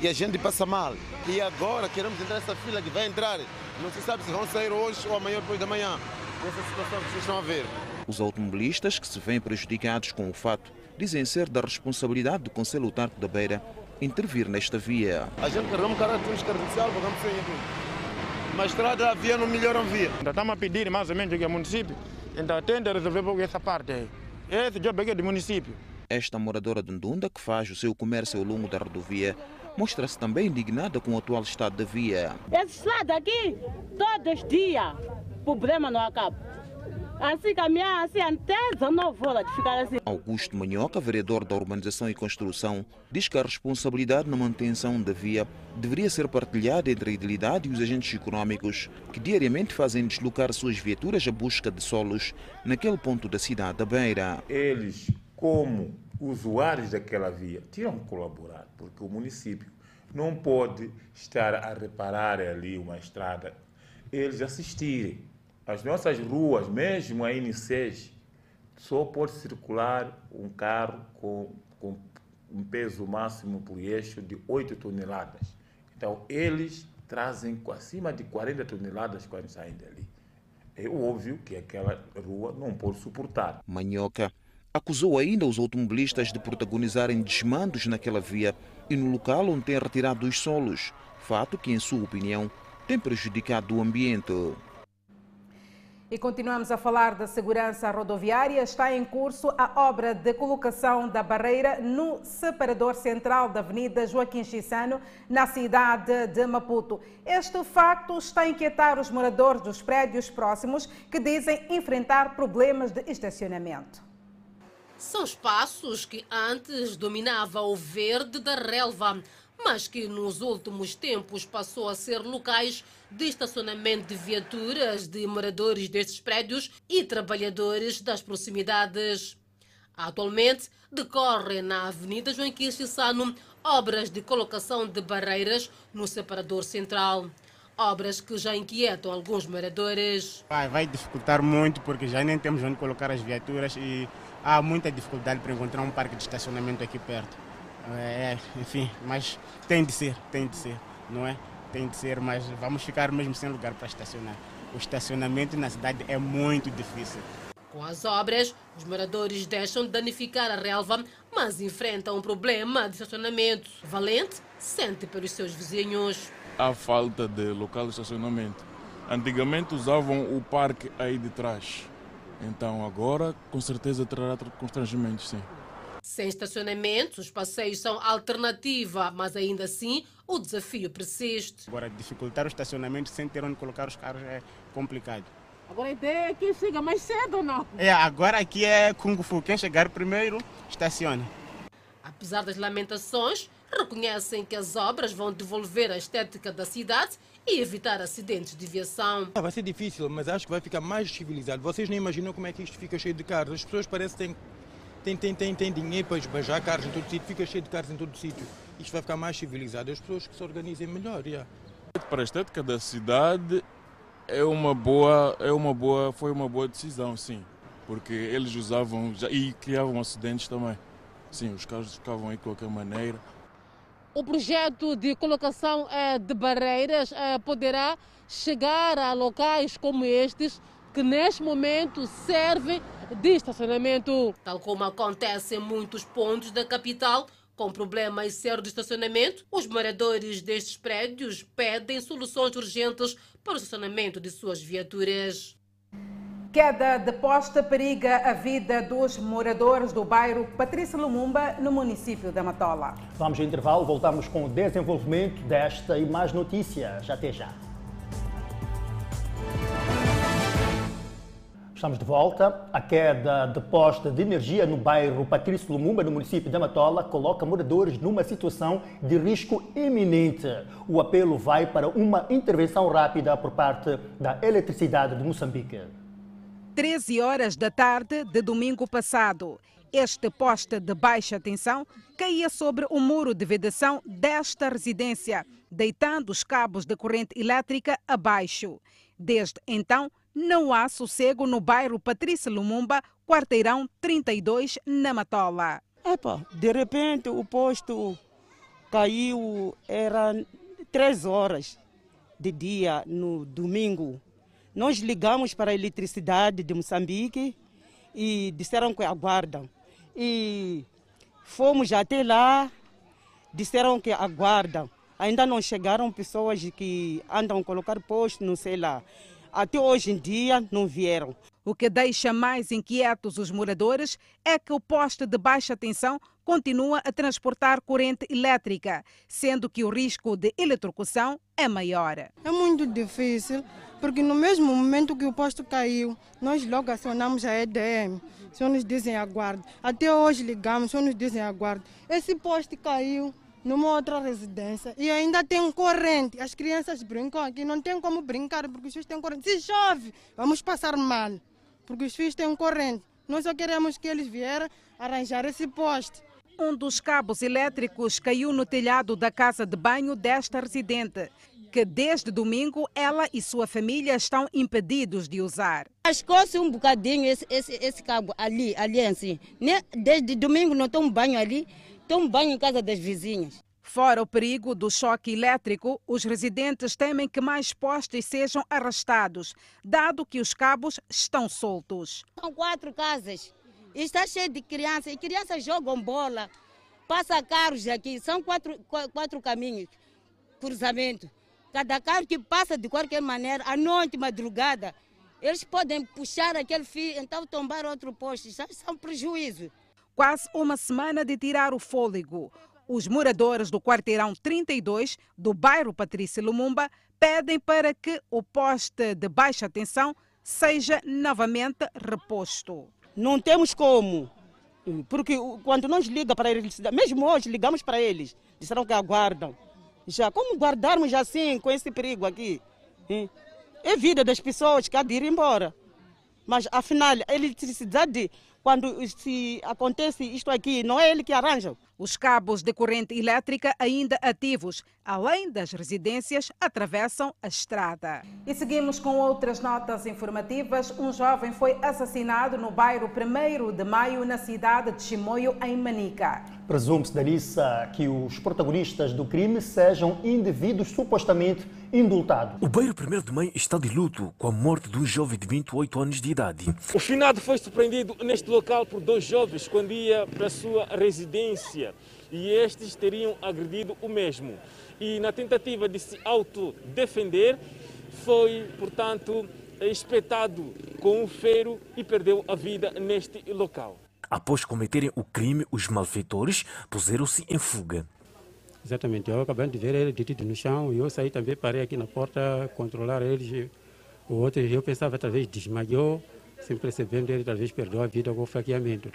[SPEAKER 36] E a gente passa mal. E agora queremos entrar nessa fila que vai entrar. Não se sabe se vão sair hoje ou amanhã depois da manhã. Essa situação que vocês estão a ver.
[SPEAKER 34] Os automobilistas que se veem prejudicados com o fato dizem ser da responsabilidade do Conselho Autarco da Beira intervir nesta via.
[SPEAKER 36] A gente carregamos carro de credencial, pagamos sem Mas estrada, a via não melhoram via.
[SPEAKER 35] Ainda estamos a pedir mais ou menos aqui ao município, ainda tenta resolver pouco essa parte aí. Esse job é do município.
[SPEAKER 34] Esta moradora de Ndunda, que faz o seu comércio ao longo da rodovia, mostra-se também indignada com o atual estado da via.
[SPEAKER 37] Essa estrada aqui, todos os dias, o problema não acaba. Assim caminhar assim até 19 horas de ficar assim.
[SPEAKER 34] Augusto Manhoca, vereador da Urbanização e Construção, diz que a responsabilidade na manutenção da via deveria ser partilhada entre a idilidade e os agentes econômicos que diariamente fazem deslocar suas viaturas à busca de solos naquele ponto da cidade da Beira.
[SPEAKER 38] Eles, como usuários daquela via, tinham que colaborar, porque o município não pode estar a reparar ali uma estrada, eles assistirem as nossas ruas, mesmo a N6, só pode circular um carro com, com um peso máximo por eixo de 8 toneladas. Então, eles trazem acima de 40 toneladas quando saem dali. É óbvio que aquela rua não pode suportar.
[SPEAKER 34] Manhoca acusou ainda os automobilistas de protagonizarem desmandos naquela via e no local onde tem retirado os solos, fato que, em sua opinião, tem prejudicado o ambiente.
[SPEAKER 1] E continuamos a falar da segurança rodoviária. Está em curso a obra de colocação da barreira no separador central da Avenida Joaquim Chissano, na cidade de Maputo. Este facto está a inquietar os moradores dos prédios próximos que dizem enfrentar problemas de estacionamento.
[SPEAKER 31] São espaços que antes dominava o verde da relva mas que nos últimos tempos passou a ser locais de estacionamento de viaturas de moradores destes prédios e trabalhadores das proximidades. Atualmente, decorrem na Avenida João Quixissano obras de colocação de barreiras no separador central. Obras que já inquietam alguns moradores.
[SPEAKER 27] Vai, vai dificultar muito porque já nem temos onde colocar as viaturas e há muita dificuldade para encontrar um parque de estacionamento aqui perto. É, enfim, mas tem de ser, tem de ser, não é? Tem de ser, mas vamos ficar mesmo sem lugar para estacionar. O estacionamento na cidade é muito difícil.
[SPEAKER 31] Com as obras, os moradores deixam de danificar a relva, mas enfrentam um problema de estacionamento. Valente sente pelos seus vizinhos.
[SPEAKER 39] A falta de local de estacionamento. Antigamente usavam o parque aí de trás. Então agora, com certeza, trará constrangimentos, sim.
[SPEAKER 31] Sem estacionamentos, os passeios são alternativa, mas ainda assim o desafio persiste.
[SPEAKER 27] Agora, dificultar o estacionamento sem ter onde colocar os carros é complicado.
[SPEAKER 37] Agora a ideia é que chega mais cedo ou não?
[SPEAKER 27] É, agora aqui é Kung Fu. Quem chegar primeiro, estaciona.
[SPEAKER 31] Apesar das lamentações, reconhecem que as obras vão devolver a estética da cidade e evitar acidentes de viação.
[SPEAKER 40] Vai ser difícil, mas acho que vai ficar mais civilizado. Vocês nem imaginam como é que isto fica cheio de carros. As pessoas parecem que têm tem, tem, tem, tem dinheiro para esbajar carros em todo sítio, fica cheio de carros em todo sítio. Isto vai ficar mais civilizado, as pessoas que se organizem melhor. Yeah.
[SPEAKER 39] Para a estética da cidade, É uma boa, é uma boa, foi uma boa decisão, sim, porque eles usavam já, e criavam acidentes também. Sim, os carros ficavam aí de qualquer maneira.
[SPEAKER 31] O projeto de colocação eh, de barreiras eh, poderá chegar a locais como estes que neste momento servem de estacionamento. Tal como acontece em muitos pontos da capital, com problemas sérios de estacionamento, os moradores destes prédios pedem soluções urgentes para o estacionamento de suas viaturas.
[SPEAKER 1] Queda de poste periga a vida dos moradores do bairro Patrícia Lumumba, no município da Matola.
[SPEAKER 2] Vamos ao intervalo, voltamos com o desenvolvimento desta e mais notícias. Até já. Estamos de volta. A queda de poste de energia no bairro Patrício Lumumba, no município de Matola, coloca moradores numa situação de risco iminente. O apelo vai para uma intervenção rápida por parte da Eletricidade de Moçambique.
[SPEAKER 1] 13 horas da tarde de domingo passado, este poste de baixa tensão caía sobre o muro de vedação desta residência, deitando os cabos de corrente elétrica abaixo. Desde então, não há sossego no bairro Patrícia Lumumba, quarteirão 32, na Matola.
[SPEAKER 41] Epa, de repente o posto caiu, era três horas de dia no domingo. Nós ligamos para a eletricidade de Moçambique e disseram que aguardam. E fomos até lá, disseram que aguardam. Ainda não chegaram pessoas que andam a colocar posto, não sei lá até hoje em dia não vieram.
[SPEAKER 1] O que deixa mais inquietos os moradores é que o poste de baixa tensão continua a transportar corrente elétrica, sendo que o risco de eletrocução é maior.
[SPEAKER 42] É muito difícil, porque no mesmo momento que o poste caiu, nós logo acionamos a EDM. Só nos dizem aguarde. Até hoje ligamos, só nos dizem aguarde. Esse poste caiu, numa outra residência e ainda tem corrente. As crianças brincam aqui, não tem como brincar porque os filhos têm corrente. Se chove, vamos passar mal, porque os filhos têm corrente. Nós só queremos que eles vieram arranjar esse poste.
[SPEAKER 1] Um dos cabos elétricos caiu no telhado da casa de banho desta residente, que desde domingo ela e sua família estão impedidos de usar.
[SPEAKER 41] Ascou-se um bocadinho esse, esse, esse cabo ali, ali assim. Desde domingo não tomo banho ali, Tomo banho em casa das vizinhas.
[SPEAKER 1] Fora o perigo do choque elétrico, os residentes temem que mais postes sejam arrastados, dado que os cabos estão soltos.
[SPEAKER 41] São quatro casas e está cheio de crianças, e crianças jogam bola, passa carros aqui, são quatro, quatro caminhos, cruzamento. Cada carro que passa de qualquer maneira, à noite, madrugada, eles podem puxar aquele fio, então tombar outro poste, um prejuízo
[SPEAKER 1] quase uma semana de tirar o fôlego. Os moradores do quarteirão 32 do bairro Patrícia Lumumba pedem para que o poste de baixa tensão seja novamente reposto.
[SPEAKER 41] Não temos como, porque quando nós ligamos para eles, mesmo hoje ligamos para eles, disseram que aguardam. Já como guardarmos assim com esse perigo aqui? É vida das pessoas que há de ir embora. Mas afinal, a eletricidade quando se acontece isto aqui, não é ele que arranja.
[SPEAKER 1] Os cabos de corrente elétrica ainda ativos, além das residências, atravessam a estrada. E seguimos com outras notas informativas. Um jovem foi assassinado no bairro 1 de Maio, na cidade de Chimoio, em Manica.
[SPEAKER 2] Presume-se, Darissa, que os protagonistas do crime sejam indivíduos supostamente indultados.
[SPEAKER 43] O bairro 1 de Maio está de luto com a morte de um jovem de 28 anos de idade.
[SPEAKER 44] O finado foi surpreendido neste local por dois jovens quando ia para a sua residência e estes teriam agredido o mesmo. E na tentativa de se autodefender, foi, portanto, espetado com um ferro e perdeu a vida neste local.
[SPEAKER 43] Após cometerem o crime, os malfeitores puseram-se em fuga.
[SPEAKER 45] Exatamente, eu acabei de ver ele detido no chão e eu saí também, parei aqui na porta, controlar eles. O outro, eu pensava, talvez desmaiou, sem percebendo, ele talvez perdeu a vida com o faqueamento.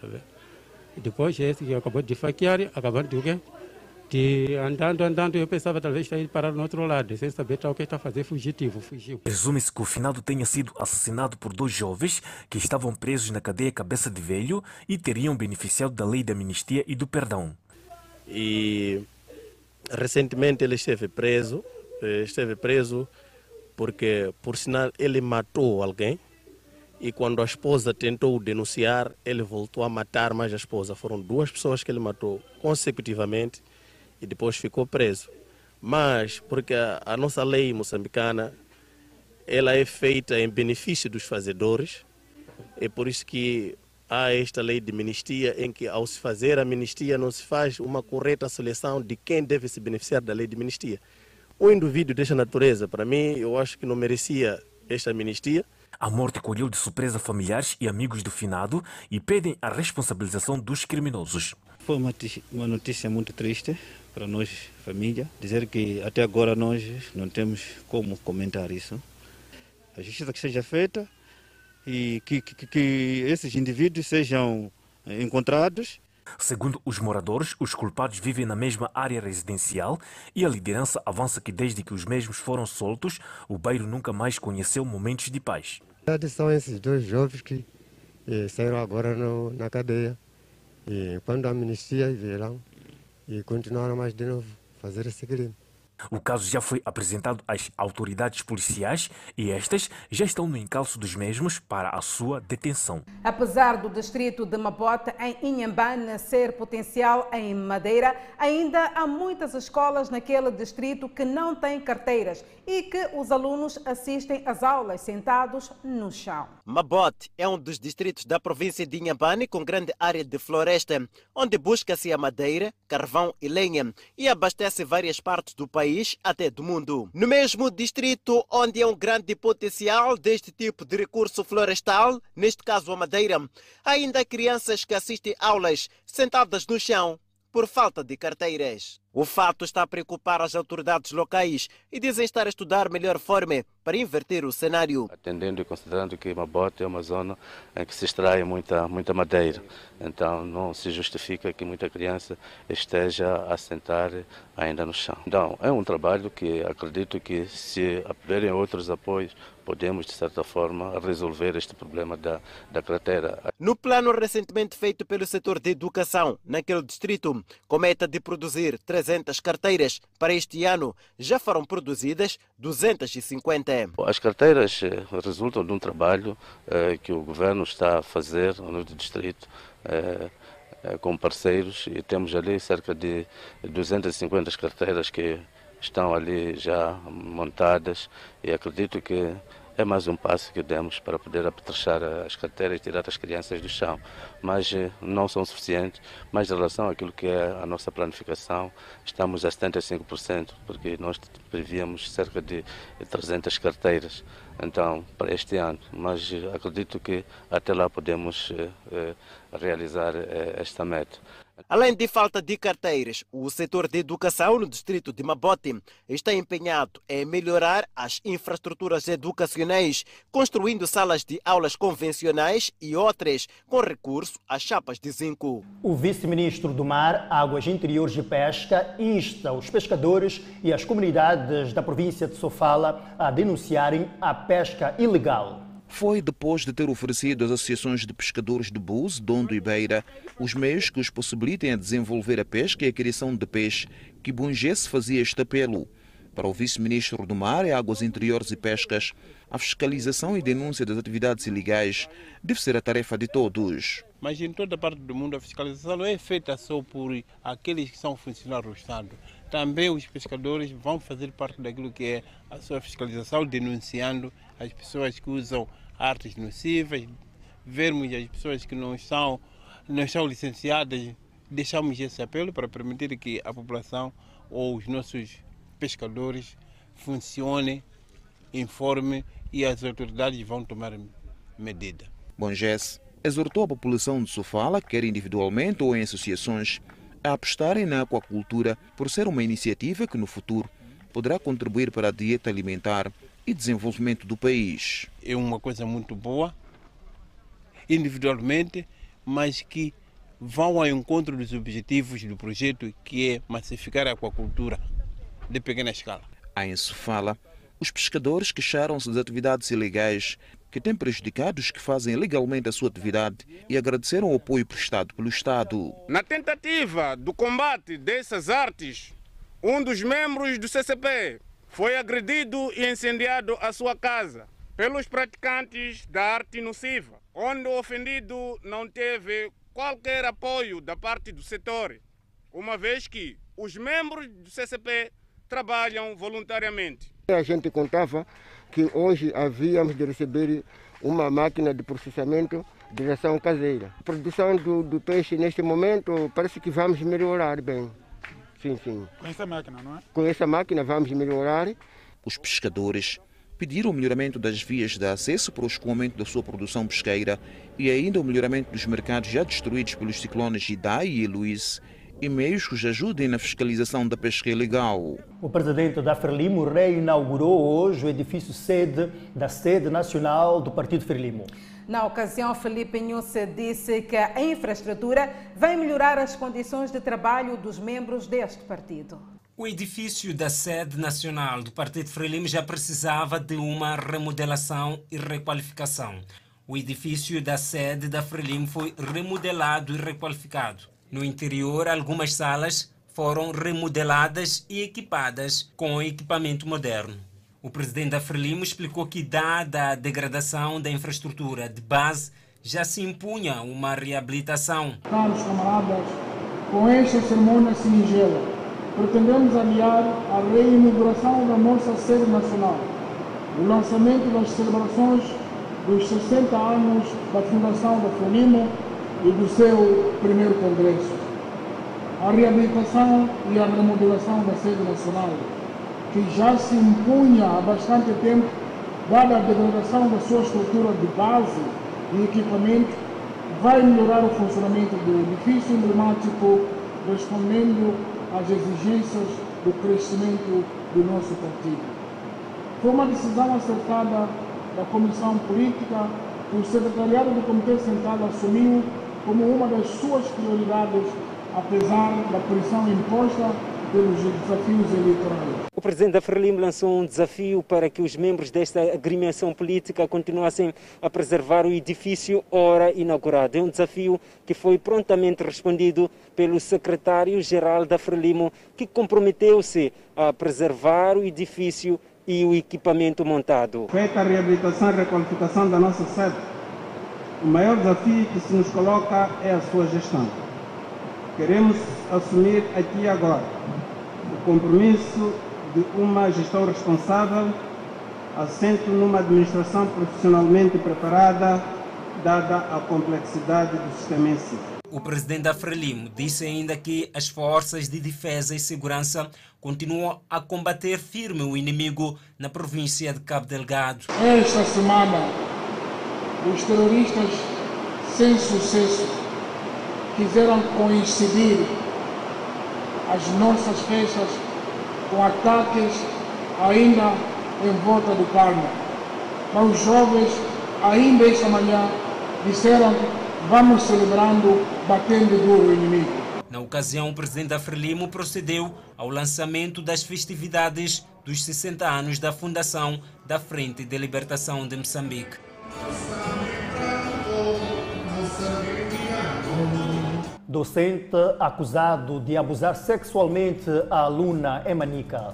[SPEAKER 45] Tá depois, esse que acabou de faquear, acabando de o quê? que andando, andando, eu pensava talvez estar indo parar no outro lado, sem saber tal o que está a fazer fugitivo, fugiu.
[SPEAKER 43] Presume-se que o finado tenha sido assassinado por dois jovens que estavam presos na cadeia Cabeça de Velho e teriam beneficiado da lei da amnistia e do perdão.
[SPEAKER 33] E recentemente ele esteve preso, eh, esteve preso
[SPEAKER 46] porque, por sinal, ele matou alguém e quando a esposa tentou denunciar, ele voltou a matar mais a esposa. Foram duas pessoas que ele matou consecutivamente e depois ficou preso. Mas, porque a, a nossa lei moçambicana, ela é feita em benefício dos fazedores, é por isso que há esta lei de amnistia em que ao se fazer a amnistia não se faz uma correta seleção de quem deve se beneficiar da lei de amnistia. O indivíduo desta natureza, para mim, eu acho que não merecia esta amnistia.
[SPEAKER 43] A morte colheu de surpresa familiares e amigos do finado e pedem a responsabilização dos criminosos.
[SPEAKER 47] Foi uma, notícia muito triste para nós, família, dizer que até agora nós não temos como comentar isso. A justiça que seja feita e que, que, que esses indivíduos sejam encontrados
[SPEAKER 43] Segundo os moradores, os culpados vivem na mesma área residencial e a liderança avança que desde que os mesmos foram soltos, o bairro nunca mais conheceu momentos de paz.
[SPEAKER 47] São esses dois jovens que eh, saíram agora no, na cadeia. E quando a amnistia vieram e continuaram mais de novo fazer esse crime.
[SPEAKER 43] O caso já foi apresentado às autoridades policiais e estas já estão no encalço dos mesmos para a sua detenção.
[SPEAKER 1] Apesar do distrito de Mabote em Inhambane ser potencial em Madeira, ainda há muitas escolas naquele distrito que não têm carteiras e que os alunos assistem às aulas sentados no chão.
[SPEAKER 33] Mabote é um dos distritos da província de Inhambane com grande área de floresta, onde busca-se a madeira, carvão e lenha e abastece várias partes do país país até do mundo. No mesmo distrito onde há um grande potencial deste tipo de recurso florestal, neste caso a madeira, ainda há crianças que assistem aulas sentadas no chão por falta de carteiras. O fato está a preocupar as autoridades locais e dizem estar a estudar melhor forma para inverter o cenário.
[SPEAKER 48] Atendendo e considerando que Mabote é uma zona em que se extrai muita, muita madeira, então não se justifica que muita criança esteja a sentar ainda no chão. Então, é um trabalho que acredito que se haverem outros apoios, podemos, de certa forma, resolver este problema da, da cratera.
[SPEAKER 33] No plano recentemente feito pelo setor de educação, naquele distrito, com meta de produzir 300 carteiras, para este ano já foram produzidas 250.
[SPEAKER 48] As carteiras eh, resultam de um trabalho eh, que o governo está a fazer no distrito. Eh, com parceiros e temos ali cerca de 250 carteiras que estão ali já montadas e acredito que é mais um passo que demos para poder apetrechar as carteiras e tirar as crianças do chão. Mas eh, não são suficientes. Mas em relação àquilo que é a nossa planificação, estamos a 75%, porque nós prevíamos cerca de 300 carteiras então, para este ano. Mas eh, acredito que até lá podemos eh, realizar esta meta.
[SPEAKER 33] Além de falta de carteiras, o setor de educação no distrito de Mabote está empenhado em melhorar as infraestruturas educacionais, construindo salas de aulas convencionais e outras com recurso a chapas de zinco.
[SPEAKER 2] O vice-ministro do Mar, Águas Interiores e Pesca insta os pescadores e as comunidades da província de Sofala a denunciarem a pesca ilegal
[SPEAKER 34] foi depois de ter oferecido às associações de pescadores de Búzios, Dondo e Beira os meios que os possibilitem a desenvolver a pesca e a criação de peixe que Bungesse fazia este apelo. Para o vice-ministro do Mar e Águas Interiores e Pescas, a fiscalização e denúncia das atividades ilegais deve ser a tarefa de todos.
[SPEAKER 49] Mas em toda parte do mundo a fiscalização não é feita só por aqueles que são funcionários do Estado. Também os pescadores vão fazer parte daquilo que é a sua fiscalização, denunciando as pessoas que usam artes nocivas, vermos as pessoas que não são, não são licenciadas, deixamos esse apelo para permitir que a população ou os nossos pescadores funcionem, informem e as autoridades vão tomar medida.
[SPEAKER 34] Bom, Jess, exortou a população de Sofala, quer individualmente ou em associações, a apostarem na aquacultura por ser uma iniciativa que no futuro poderá contribuir para a dieta alimentar e desenvolvimento do país.
[SPEAKER 49] É uma coisa muito boa, individualmente, mas que vão ao encontro dos objetivos do projeto, que é massificar a aquacultura de pequena escala.
[SPEAKER 34] A Enso fala, os pescadores queixaram-se das atividades ilegais que têm prejudicado os que fazem legalmente a sua atividade e agradeceram o apoio prestado pelo Estado.
[SPEAKER 35] Na tentativa do combate dessas artes, um dos membros do CCP
[SPEAKER 50] foi agredido e incendiado a sua casa pelos praticantes da arte nociva, onde o ofendido não teve qualquer apoio da parte do setor, uma vez que os membros do CCP trabalham voluntariamente.
[SPEAKER 26] A gente contava que hoje havíamos de receber uma máquina de processamento de ração caseira. A produção do, do, peixe neste momento parece que vamos melhorar bem. Sim, sim.
[SPEAKER 50] Com essa máquina, não é?
[SPEAKER 26] Com essa máquina vamos melhorar.
[SPEAKER 34] Os pescadores pediram o melhoramento das vias de acesso para o escoamento da sua produção pesqueira e ainda o melhoramento dos mercados já destruídos pelos ciclones Idai e Luiz e meios que ajudem na fiscalização da pesca ilegal.
[SPEAKER 2] O presidente da Frelimo reinaugurou hoje o edifício sede da sede nacional do Partido Frelimo.
[SPEAKER 1] Na ocasião, Felipe Nhusse disse que a infraestrutura vai melhorar as condições de trabalho dos membros deste partido.
[SPEAKER 6] O edifício da sede nacional do Partido Frelimo já precisava de uma remodelação e requalificação. O edifício da sede da Frelimo foi remodelado e requalificado. No interior, algumas salas foram remodeladas e equipadas com equipamento moderno. O presidente da Frelimo explicou que, dada a degradação da infraestrutura de base, já se impunha uma reabilitação.
[SPEAKER 4] Caros camaradas, com esta cerimônia singela, pretendemos aliar a reinauguração da nossa sede nacional, o lançamento das celebrações dos 60 anos da fundação da Frelimo e do seu primeiro congresso. A reabilitação e a remodelação da sede nacional, que já se impunha há bastante tempo, dada a degradação da sua estrutura de base e equipamento, vai melhorar o funcionamento do edifício emblemático, respondendo às exigências do crescimento do nosso partido. Foi uma decisão acertada da Comissão Política que o Secretariado do Comitê Central assumiu como uma das suas prioridades, apesar da pressão imposta pelos desafios eleitorais.
[SPEAKER 6] O presidente da Frelimo lançou um desafio para que os membros desta agremiação política continuassem a preservar o edifício ora inaugurado. É um desafio que foi prontamente respondido pelo secretário-geral da Frelimo, que comprometeu-se a preservar o edifício e o equipamento montado.
[SPEAKER 4] Feita a reabilitação e requalificação da nossa sede, o maior desafio que se nos coloca é a sua gestão. Queremos assumir aqui e agora o compromisso de uma gestão responsável, assento numa administração profissionalmente preparada, dada a complexidade do sistema em si.
[SPEAKER 6] O presidente da Frelimo disse ainda que as forças de defesa e segurança continuam a combater firme o inimigo na província de Cabo Delgado.
[SPEAKER 4] Esta semana, os terroristas sem sucesso quiseram coincidir as nossas festas com ataques ainda em volta do Palma. Mas os jovens, ainda esta manhã, disseram vamos celebrando, batendo duro o inimigo.
[SPEAKER 6] Na ocasião, o presidente da Frelimo procedeu ao lançamento das festividades dos 60 anos da fundação da Frente de Libertação de Moçambique.
[SPEAKER 2] Docente acusado de abusar sexualmente a aluna Emanica.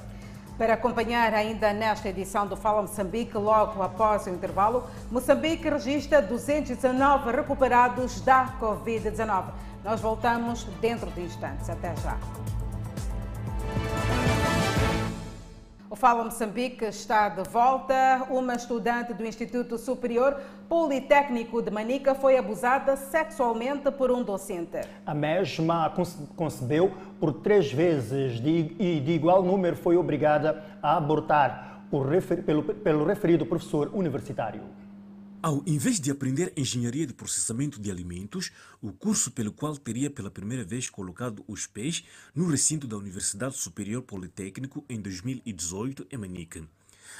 [SPEAKER 1] Para acompanhar ainda nesta edição do Fala Moçambique, logo após o intervalo, Moçambique registra 219 recuperados da Covid-19. Nós voltamos dentro de instantes. Até já. O Fala Moçambique está de volta. Uma estudante do Instituto Superior Politécnico de Manica foi abusada sexualmente por um docente.
[SPEAKER 2] A mesma concebeu por três vezes e de igual número foi obrigada a abortar pelo, referido professor universitário.
[SPEAKER 43] Ao invés de aprender engenharia de processamento de alimentos, o curso pelo qual teria pela primeira vez colocado os pés no recinto da Universidade Superior Politécnico em 2018 em Manica.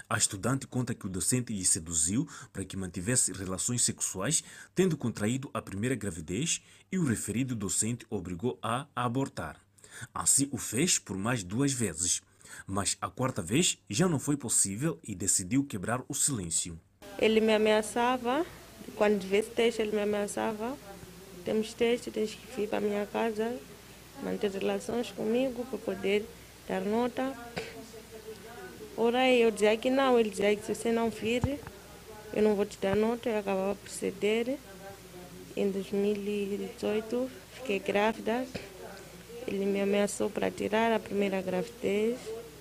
[SPEAKER 43] A estudante conta que o docente lhe seduziu para que mantivesse relações sexuais, tendo contraído a primeira gravidez, e o referido docente obrigou a abortar. Assim o fez por mais duas vezes. Mas a quarta vez já não foi possível e decidiu quebrar o silêncio.
[SPEAKER 51] Ele me ameaçava, quando tivesse teste ele me ameaçava. Temos teste, tens que vir para a minha casa, manter relações comigo para poder dar nota. Orei, eu dizia que não, ele dizia que se você não vir, eu não vou te dar nota, eu acabava por ceder. Em 2018 fiquei grávida, ele me ameaçou para tirar a primeira gravidez.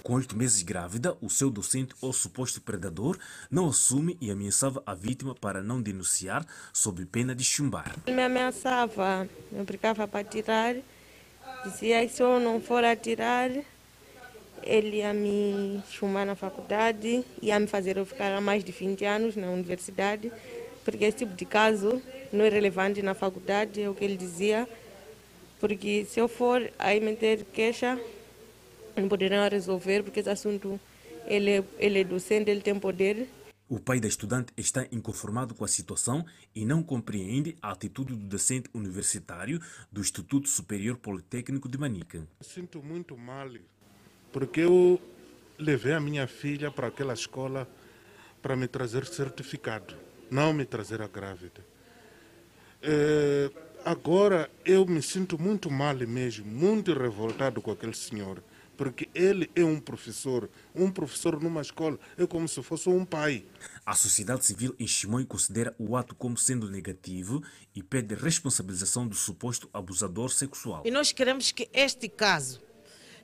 [SPEAKER 43] Com oito meses grávida, o seu docente ou suposto predador não assume e ameaçava a vítima para não denunciar sob pena de chumbar.
[SPEAKER 51] Ele me ameaçava, me obrigava para tirar, dizia que se eu não for atirar, ele ia me chumbar na faculdade, ia me fazer eu ficar há mais de 20 anos na universidade, porque esse tipo de caso não é relevante na faculdade, é o que ele dizia, porque se eu for aí meter queixa, poderão resolver, porque esse assunto, ele é, ele é docente, ele tem poder.
[SPEAKER 43] O pai da estudante está inconformado com a situação e não compreende a atitude do docente universitário do Instituto Superior Politécnico de Manica.
[SPEAKER 52] Sinto muito mal, porque eu levei a minha filha para aquela escola para me trazer certificado, não me trazer a grávida. É, agora eu me sinto muito mal mesmo, muito revoltado com aquele senhor porque ele é um professor. Um professor numa escola é como se fosse um pai.
[SPEAKER 43] A sociedade civil em Chimoio considera o ato como sendo negativo e pede responsabilização do suposto abusador sexual.
[SPEAKER 33] E nós queremos que este caso,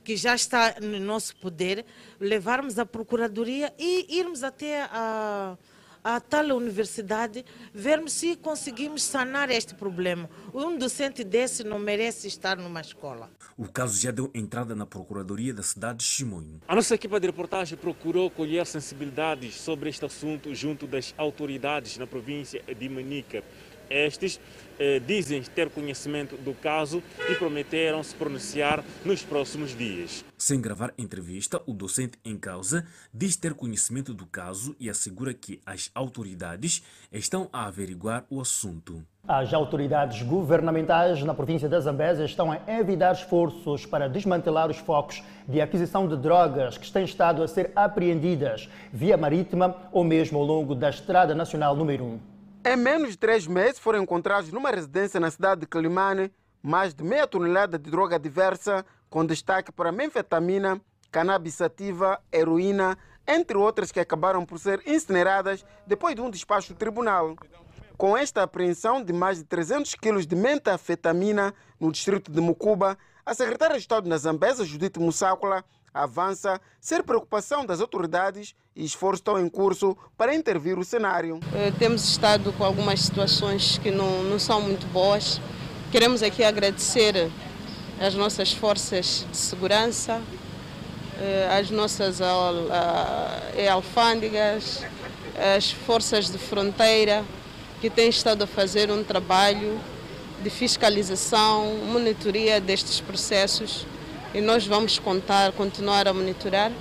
[SPEAKER 33] que já está no nosso poder, levarmos à procuradoria e irmos até a a tal universidade, vermos se conseguimos sanar este problema. Um docente desse não merece estar numa escola.
[SPEAKER 43] O caso já deu entrada na Procuradoria da cidade de Chimoio.
[SPEAKER 44] A nossa equipa de reportagem procurou colher sensibilidades sobre este assunto junto das autoridades na província de Manica. Estes eh, dizem ter conhecimento do caso e prometeram se pronunciar nos próximos dias.
[SPEAKER 43] Sem gravar entrevista, o docente em causa diz ter conhecimento do caso e assegura que as autoridades estão a averiguar o assunto.
[SPEAKER 2] As autoridades governamentais na província da Zambésia estão a evitar esforços para desmantelar os focos de aquisição de drogas que têm estado a ser apreendidas via marítima ou mesmo ao longo da Estrada Nacional número 1.
[SPEAKER 3] Em menos de três meses foram encontrados numa residência na cidade de Climane mais de meia tonelada de droga diversa, com destaque para menfetamina, cannabis sativa, heroína, entre outras que acabaram por ser incineradas depois de um despacho do tribunal. Com esta apreensão de mais de 300 quilos de mentafetamina no distrito de Mucuba, a secretária de Estado na Zambesa, Judite Mussácola, avança ser preocupação das autoridades e esforços estão em curso para intervir o cenário.
[SPEAKER 33] Eh, temos estado com algumas situações que não, não são muito boas. Queremos aqui agradecer às nossas forças de segurança, eh, às nossas alfândegas, às forças de fronteira, que têm estado a fazer um trabalho de fiscalização, monitoria destes processos e nós vamos contar, continuar a monitorar.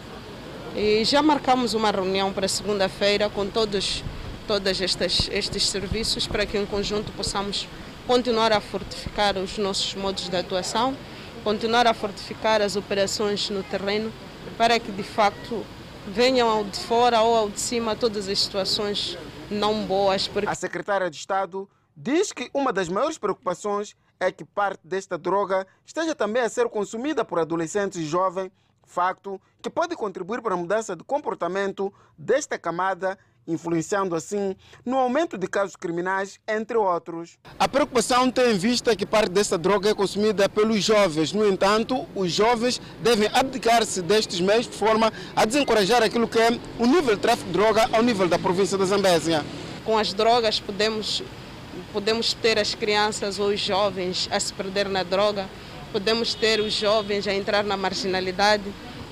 [SPEAKER 33] E já marcamos uma reunião para segunda-feira com todos todos estes, estes serviços para que em conjunto possamos continuar a fortificar os nossos modos de atuação, continuar a fortificar as operações no terreno para que de facto venham ao de fora ou ao de cima todas as situações não boas.
[SPEAKER 3] Porque... A secretária de Estado diz que uma das maiores preocupações é que parte desta droga esteja também a ser consumida por adolescentes e jovens, facto que pode contribuir para a mudança de comportamento desta camada influenciando assim no aumento de casos criminais, entre outros. A preocupação tem em vista que parte desta droga é consumida pelos jovens. No entanto, os jovens devem abdicar-se destes meios de forma a desencorajar aquilo que é o nível de tráfico de droga ao nível da província da Zambésia.
[SPEAKER 33] Com as drogas podemos podemos ter as crianças ou os jovens a se perder na droga, podemos ter os jovens a entrar na marginalidade,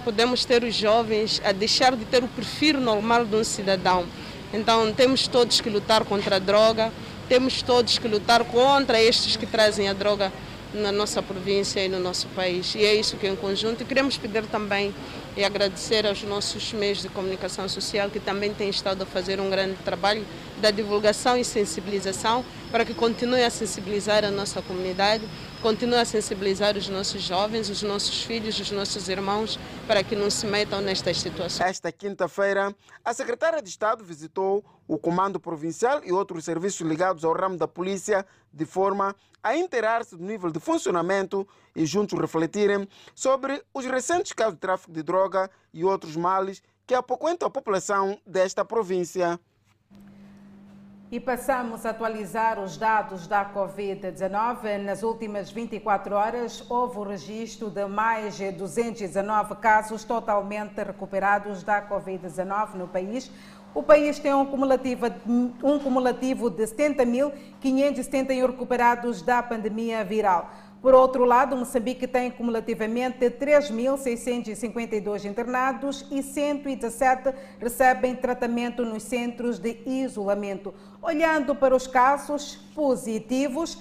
[SPEAKER 33] podemos ter os jovens a deixar de ter o perfil normal de um cidadão. Então temos todos que lutar contra a droga, temos todos que lutar contra estes que trazem a droga na nossa província e no nosso país. E é isso que em conjunto queremos pedir também e agradecer aos nossos meios de comunicação social que também têm estado a fazer um grande trabalho da divulgação e sensibilização para que continue a sensibilizar a nossa comunidade, continue a sensibilizar os nossos jovens, os nossos filhos, os nossos irmãos, para que não se metam nestas situações.
[SPEAKER 3] Esta quinta-feira, a secretária de Estado visitou o Comando Provincial e outros serviços ligados ao ramo da polícia de forma a inteirar-se do nível de funcionamento e juntos refletirem sobre os recentes casos de tráfico de droga e outros males que apoquentam a população desta província.
[SPEAKER 1] E passamos a atualizar os dados da Covid-19. Nas últimas 24 horas, houve o registro de mais de 219 casos totalmente recuperados da Covid-19 no país. O país tem um cumulativo, um cumulativo de 70.571 recuperados da pandemia viral. Por outro lado, Moçambique tem cumulativamente 3.652 internados e 117 recebem tratamento nos centros de isolamento. Olhando para os casos positivos,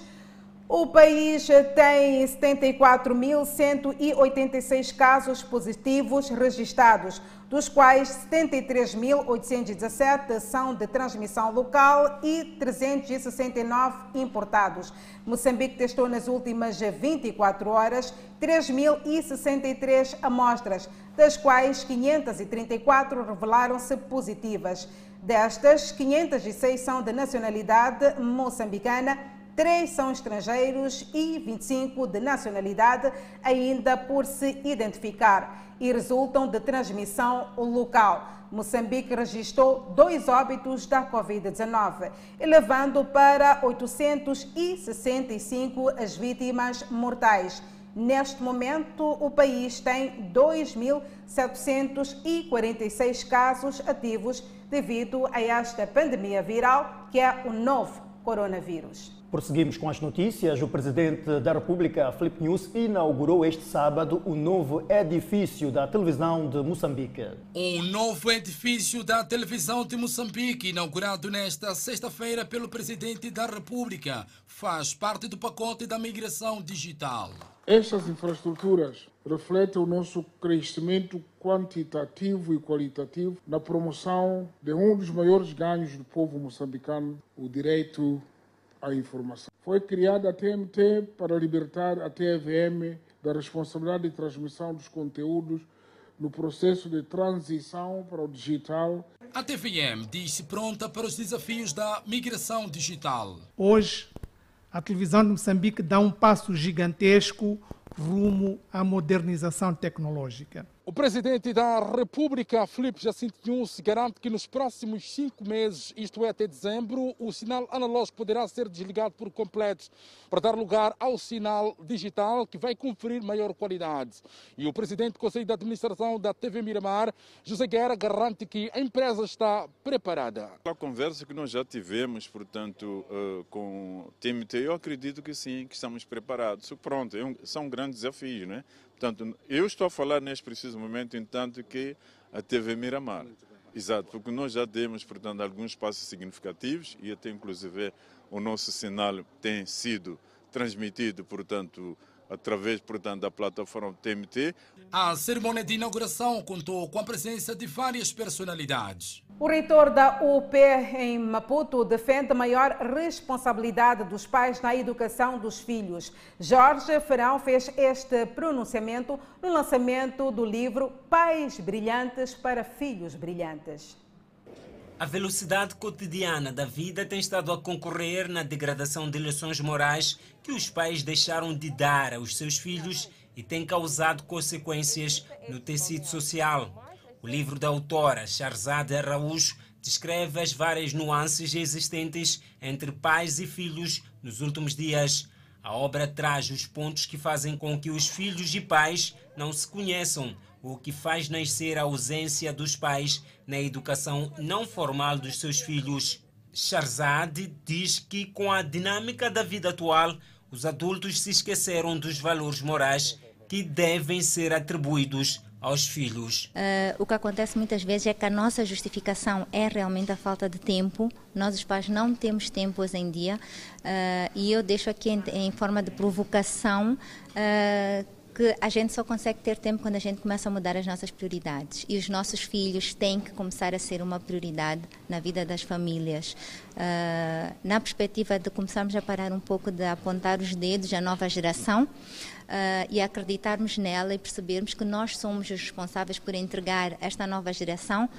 [SPEAKER 1] o país tem 74.186 casos positivos registrados, dos quais 73.817 são de transmissão local e 369 importados. Moçambique testou nas últimas 24 horas 3.063 amostras, das quais 534 revelaram-se positivas. Destas, 506 são de nacionalidade moçambicana três são estrangeiros e 25 de nacionalidade ainda por se identificar e resultam de transmissão local. Moçambique registrou dois óbitos da Covid-19, elevando para 865 as vítimas mortais. Neste momento, o país tem 2.746 casos ativos devido a esta pandemia viral, que é o novo coronavírus.
[SPEAKER 2] Prosseguimos com as notícias. O presidente da República, Felipe News, inaugurou este sábado o novo edifício da televisão de Moçambique.
[SPEAKER 53] O novo edifício da televisão de Moçambique, inaugurado nesta sexta-feira pelo presidente da República, faz parte do pacote da migração digital.
[SPEAKER 4] Estas infraestruturas refletem o nosso crescimento quantitativo e qualitativo na promoção de um dos maiores ganhos do povo moçambicano, o direito à informação. Foi criada a TMT para libertar a TVM da responsabilidade de transmissão dos conteúdos no processo de transição para o digital.
[SPEAKER 53] A TVM diz-se pronta para os desafios da migração digital.
[SPEAKER 4] Hoje, a televisão de Moçambique dá um passo gigantesco rumo à modernização tecnológica.
[SPEAKER 33] O presidente da República, Felipe Jacinto Nunes, garante que nos próximos cinco meses, isto é até dezembro, o sinal analógico poderá ser desligado por completo para dar lugar ao sinal digital que vai conferir maior qualidade. E o presidente do Conselho de Administração da TV Miramar, José Guerra, garante que a empresa está preparada.
[SPEAKER 54] A conversa que nós já tivemos, portanto, uh, com o TMT, eu acredito que sim, que estamos preparados. Pronto, é são grandes desafios, não é? Portanto, eu estou a falar neste preciso momento, entanto, que a TV Miramar. Exato, porque nós já temos, portanto, alguns passos significativos e até inclusive o nosso sinal tem sido transmitido, portanto, através, portanto, da plataforma TMT.
[SPEAKER 53] A cerimônia de inauguração contou com a presença de várias personalidades.
[SPEAKER 1] O reitor da UP em Maputo defende a maior responsabilidade dos pais na educação dos filhos. Jorge Ferão fez este pronunciamento no lançamento do livro Pais Brilhantes para Filhos Brilhantes.
[SPEAKER 6] A velocidade cotidiana da vida tem estado a concorrer na degradação de lições morais que os pais deixaram de dar aos seus filhos e tem causado consequências no tecido social. O livro da autora Charzade Araújo descreve as várias nuances existentes entre pais e filhos nos últimos dias. A obra traz os pontos que fazem com que os filhos e pais não se conheçam o que faz nascer a ausência dos pais na educação não formal dos seus filhos. Charzad diz que, com a dinâmica da vida atual, os adultos se esqueceram dos valores morais que devem ser atribuídos aos filhos.
[SPEAKER 55] Uh, o que acontece muitas vezes é que a nossa justificação é realmente a falta de tempo. Nós, os pais, não temos tempo hoje em dia. Uh, e eu deixo aqui em, em forma de provocação. Uh, que a gente só consegue ter tempo quando a gente começa a mudar as nossas prioridades. E os nossos filhos têm que começar a ser uma prioridade na vida das famílias. Uh, na perspectiva de começarmos a parar um pouco de apontar os dedos à nova geração. Uh, e acreditarmos nela e percebermos que nós somos os responsáveis por entregar esta nova geração uh,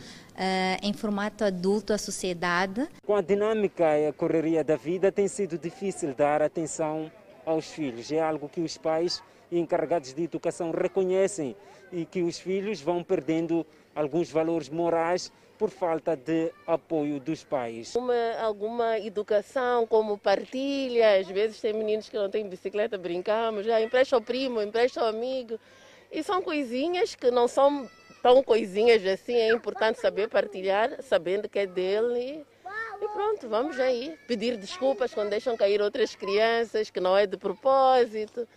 [SPEAKER 55] em formato adulto à sociedade.
[SPEAKER 6] Com a dinâmica e a correria da vida, tem sido difícil dar atenção aos filhos. É algo que os pais e encarregados de educação reconhecem e que os filhos vão perdendo
[SPEAKER 56] alguns valores morais por falta de apoio dos pais.
[SPEAKER 57] Uma, alguma educação, como partilha, às vezes tem meninos que não têm bicicleta, brincamos, já empresta ao primo, empresta ao amigo. E são coisinhas que não são tão coisinhas assim, é importante saber partilhar, sabendo que é dele. E pronto, vamos aí pedir desculpas quando deixam cair outras crianças, que não é de propósito.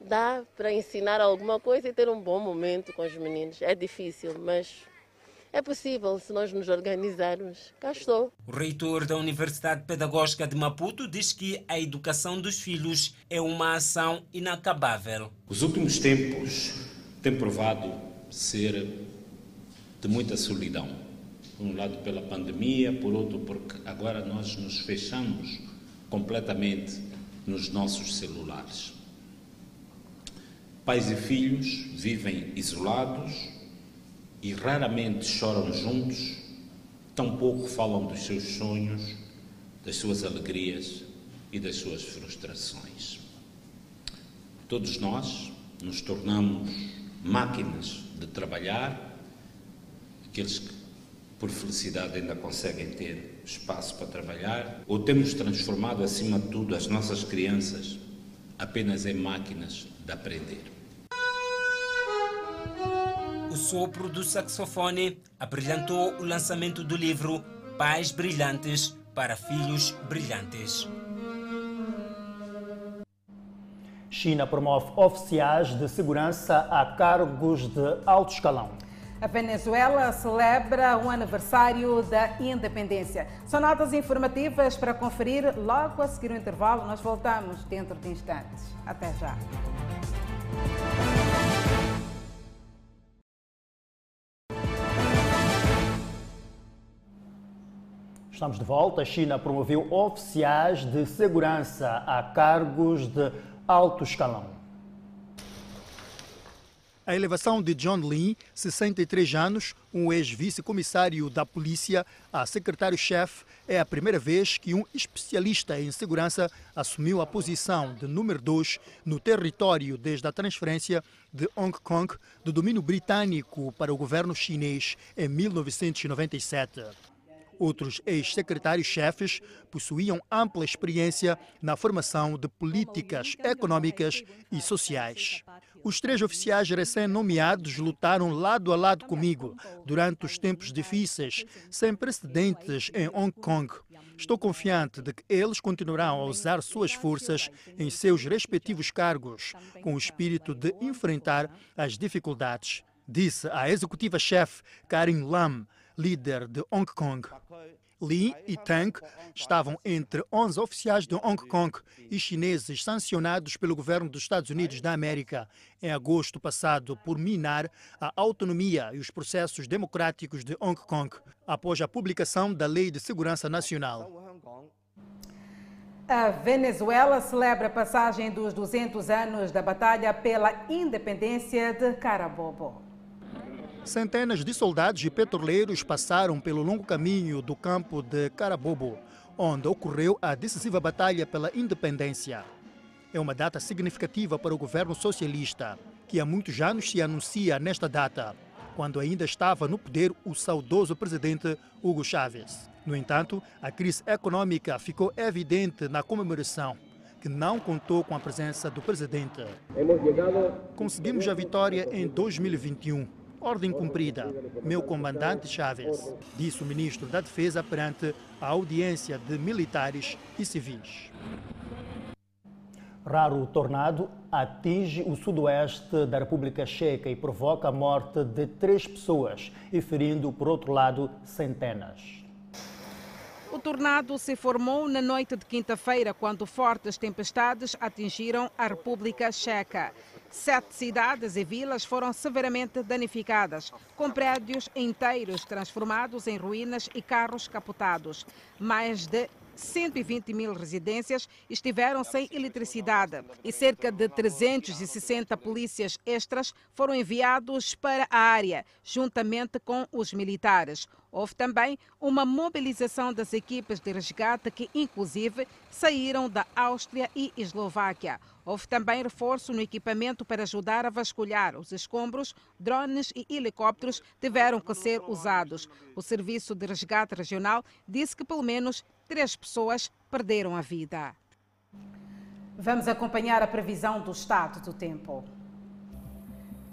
[SPEAKER 57] Dá para ensinar alguma coisa e ter um bom momento com os meninos. É difícil, mas é possível se nós nos organizarmos. Cá estou.
[SPEAKER 56] O reitor da Universidade Pedagógica de Maputo diz que a educação dos filhos é uma ação inacabável.
[SPEAKER 58] Os últimos tempos têm provado ser de muita solidão por um lado pela pandemia, por outro porque agora nós nos fechamos completamente nos nossos celulares. Pais e filhos vivem isolados e raramente choram juntos, tampouco falam dos seus sonhos, das suas alegrias e das suas frustrações. Todos nós nos tornamos máquinas de trabalhar, aqueles que por felicidade ainda conseguem ter espaço para trabalhar, ou temos transformado, acima de tudo, as nossas crianças apenas em máquinas de aprender.
[SPEAKER 56] O sopro do saxofone abrilhantou o lançamento do livro Pais Brilhantes para Filhos Brilhantes.
[SPEAKER 2] China promove oficiais de segurança a cargos de alto escalão.
[SPEAKER 1] A Venezuela celebra o aniversário da independência. São notas informativas para conferir logo a seguir o intervalo. Nós voltamos dentro de instantes. Até já.
[SPEAKER 2] Estamos de volta. A China promoveu oficiais de segurança a cargos de alto escalão. A elevação de John Lee, 63 anos, um ex-vice-comissário da polícia, a secretário-chefe, é a primeira vez que um especialista em segurança assumiu a posição de número 2 no território desde a transferência de Hong Kong do domínio britânico para o governo chinês em 1997. Outros ex-secretários-chefes possuíam ampla experiência na formação de políticas econômicas e sociais. Os três oficiais recém-nomeados lutaram lado a lado comigo durante os tempos difíceis, sem precedentes em Hong Kong. Estou confiante de que eles continuarão a usar suas forças em seus respectivos cargos, com o espírito de enfrentar as dificuldades, disse a executiva-chefe Karin Lam, líder de Hong Kong. Li e Tang estavam entre 11 oficiais de Hong Kong e chineses sancionados pelo governo dos Estados Unidos da América em agosto passado por minar a autonomia e os processos democráticos de Hong Kong após a publicação da Lei de Segurança Nacional.
[SPEAKER 1] A Venezuela celebra a passagem dos 200 anos da batalha pela independência de Carabobo.
[SPEAKER 2] Centenas de soldados e petroleiros passaram pelo longo caminho do campo de Carabobo, onde ocorreu a decisiva batalha pela independência. É uma data significativa para o governo socialista, que há muitos anos se anuncia nesta data, quando ainda estava no poder o saudoso presidente Hugo Chávez. No entanto, a crise econômica ficou evidente na comemoração, que não contou com a presença do presidente. Conseguimos a vitória em 2021 Ordem cumprida, meu comandante Chávez, disse o ministro da Defesa perante a audiência de militares e civis. Raro tornado atinge o sudoeste da República Checa e provoca a morte de três pessoas e ferindo, por outro lado, centenas.
[SPEAKER 1] O tornado se formou na noite de quinta-feira, quando fortes tempestades atingiram a República Checa. Sete cidades e vilas foram severamente danificadas, com prédios inteiros transformados em ruínas e carros capotados. Mais de 120 mil residências estiveram sem eletricidade e cerca de 360 polícias extras foram enviados para a área, juntamente com os militares. Houve também uma mobilização das equipes de resgate que, inclusive, saíram da Áustria e Eslováquia. Houve também reforço no equipamento para ajudar a vasculhar os escombros, drones e helicópteros tiveram que ser usados. O Serviço de Resgate Regional disse que pelo menos três pessoas perderam a vida. Vamos acompanhar a previsão do estado do tempo.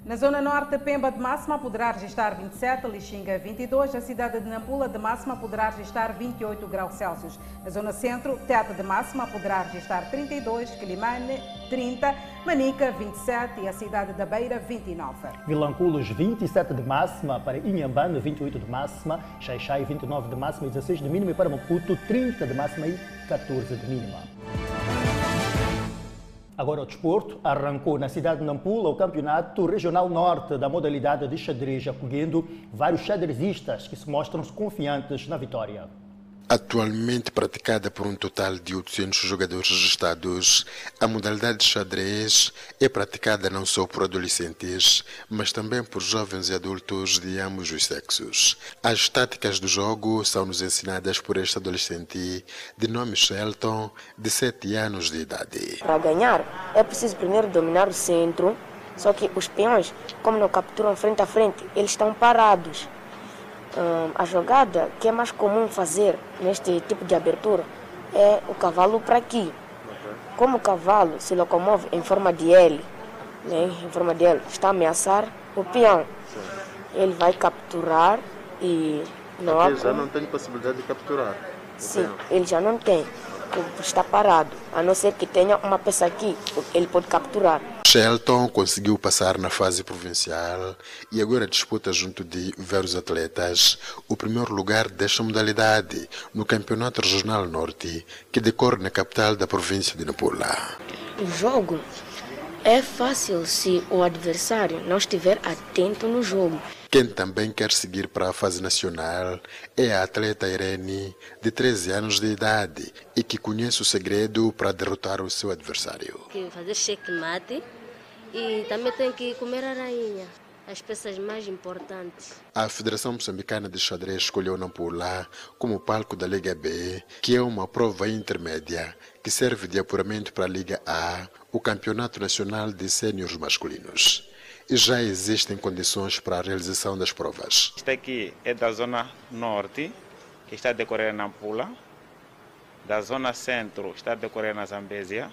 [SPEAKER 1] Na zona norte, Pemba de máxima poderá registrar 27, Lixinga 22, a cidade de Nampula de máxima poderá registrar 28 graus Celsius. Na zona centro, Teta de máxima poderá registrar 32, Quilimane 30, Manica 27 e a cidade da Beira 29.
[SPEAKER 2] Vilanculos 27 de máxima, para Inhambane 28 de máxima, Xaixai 29 de máxima e 16 de mínima e para Maputo 30 de máxima e 14 de mínima. Agora o desporto arrancou na cidade de Nampula o campeonato regional norte da modalidade de xadrez, acolhendo vários xadrezistas que se mostram confiantes na vitória.
[SPEAKER 24] Atualmente praticada por um total de 800 jogadores registrados, a modalidade de xadrez é praticada não só por adolescentes, mas também por jovens e adultos de ambos os sexos. As táticas do jogo são nos ensinadas por este adolescente de nome Shelton, de 7 anos de idade.
[SPEAKER 59] Para ganhar, é preciso primeiro dominar o centro, só que os peões, como não capturam frente a frente, eles estão parados a jogada que é mais comum fazer neste tipo de abertura é o cavalo para aqui. Como o cavalo se locomove em forma de L, né, em forma de L, está a ameaçar o peão. Ele vai capturar e
[SPEAKER 24] não há. Ele já não tem possibilidade de capturar.
[SPEAKER 59] Sim, ele já não tem, está parado. A não ser que tenha uma peça aqui, ele pode capturar.
[SPEAKER 24] Shelton conseguiu passar na fase provincial e agora disputa junto de vários atletas o primeiro lugar desta modalidade no Campeonato Regional Norte, que decorre na capital da província de Nampula.
[SPEAKER 59] O jogo é fácil se o adversário não estiver atento no jogo.
[SPEAKER 24] Quem também quer seguir para a fase nacional é a atleta Irene, de 13 anos de idade, e que conhece o segredo para derrotar o seu adversário.
[SPEAKER 51] Fazer checkmate e também tem que comer a rainha, as peças mais importantes.
[SPEAKER 24] A Federação Moçambicana de Xadrez escolheu Nampula como palco da Liga B, que é uma prova intermédia que serve de apuramento para a Liga A, o Campeonato Nacional de Sêniores Masculinos. E já existem condições para a realização das provas.
[SPEAKER 60] Este aqui é da Zona Norte, que está a decorrer na Nampula. Da Zona Centro está a decorrer na Zambésia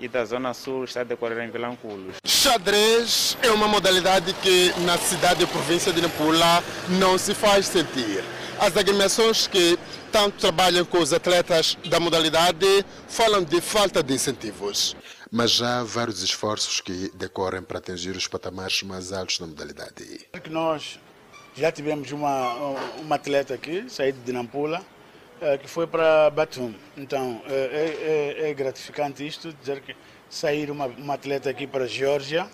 [SPEAKER 60] e da Zona Sul está a decorrer em Vilanculos.
[SPEAKER 24] Xadrez é uma modalidade que na cidade e província de Nampula não se faz sentir. As agremiações que tanto trabalham com os atletas da modalidade falam de falta de incentivos. Mas já há vários esforços que decorrem para atingir os patamares mais altos da modalidade.
[SPEAKER 61] Nós já tivemos uma, uma atleta aqui, saída de Nampula, é, que foi para Batum. Então é, é, é, gratificante isto, dizer que sair uma, uma atleta aqui para a Geórgia,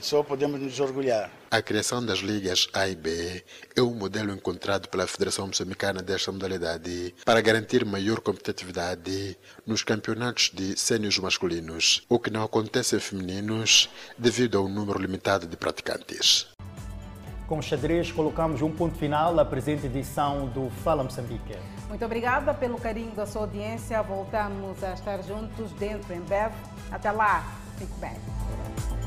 [SPEAKER 61] só podemos nos orgulhar.
[SPEAKER 24] A criação das ligas A e B é um modelo encontrado pela Federação Moçambicana desta modalidade para garantir maior competitividade nos campeonatos de sênios masculinos, o que não acontece em femininos devido ao número limitado de praticantes.
[SPEAKER 2] Com o xadrez, colocamos um ponto final à presente edição do Fala Moçambique.
[SPEAKER 1] Muito obrigada pelo carinho da sua audiência. Voltamos a estar juntos dentro em breve. Até lá. Fique bem.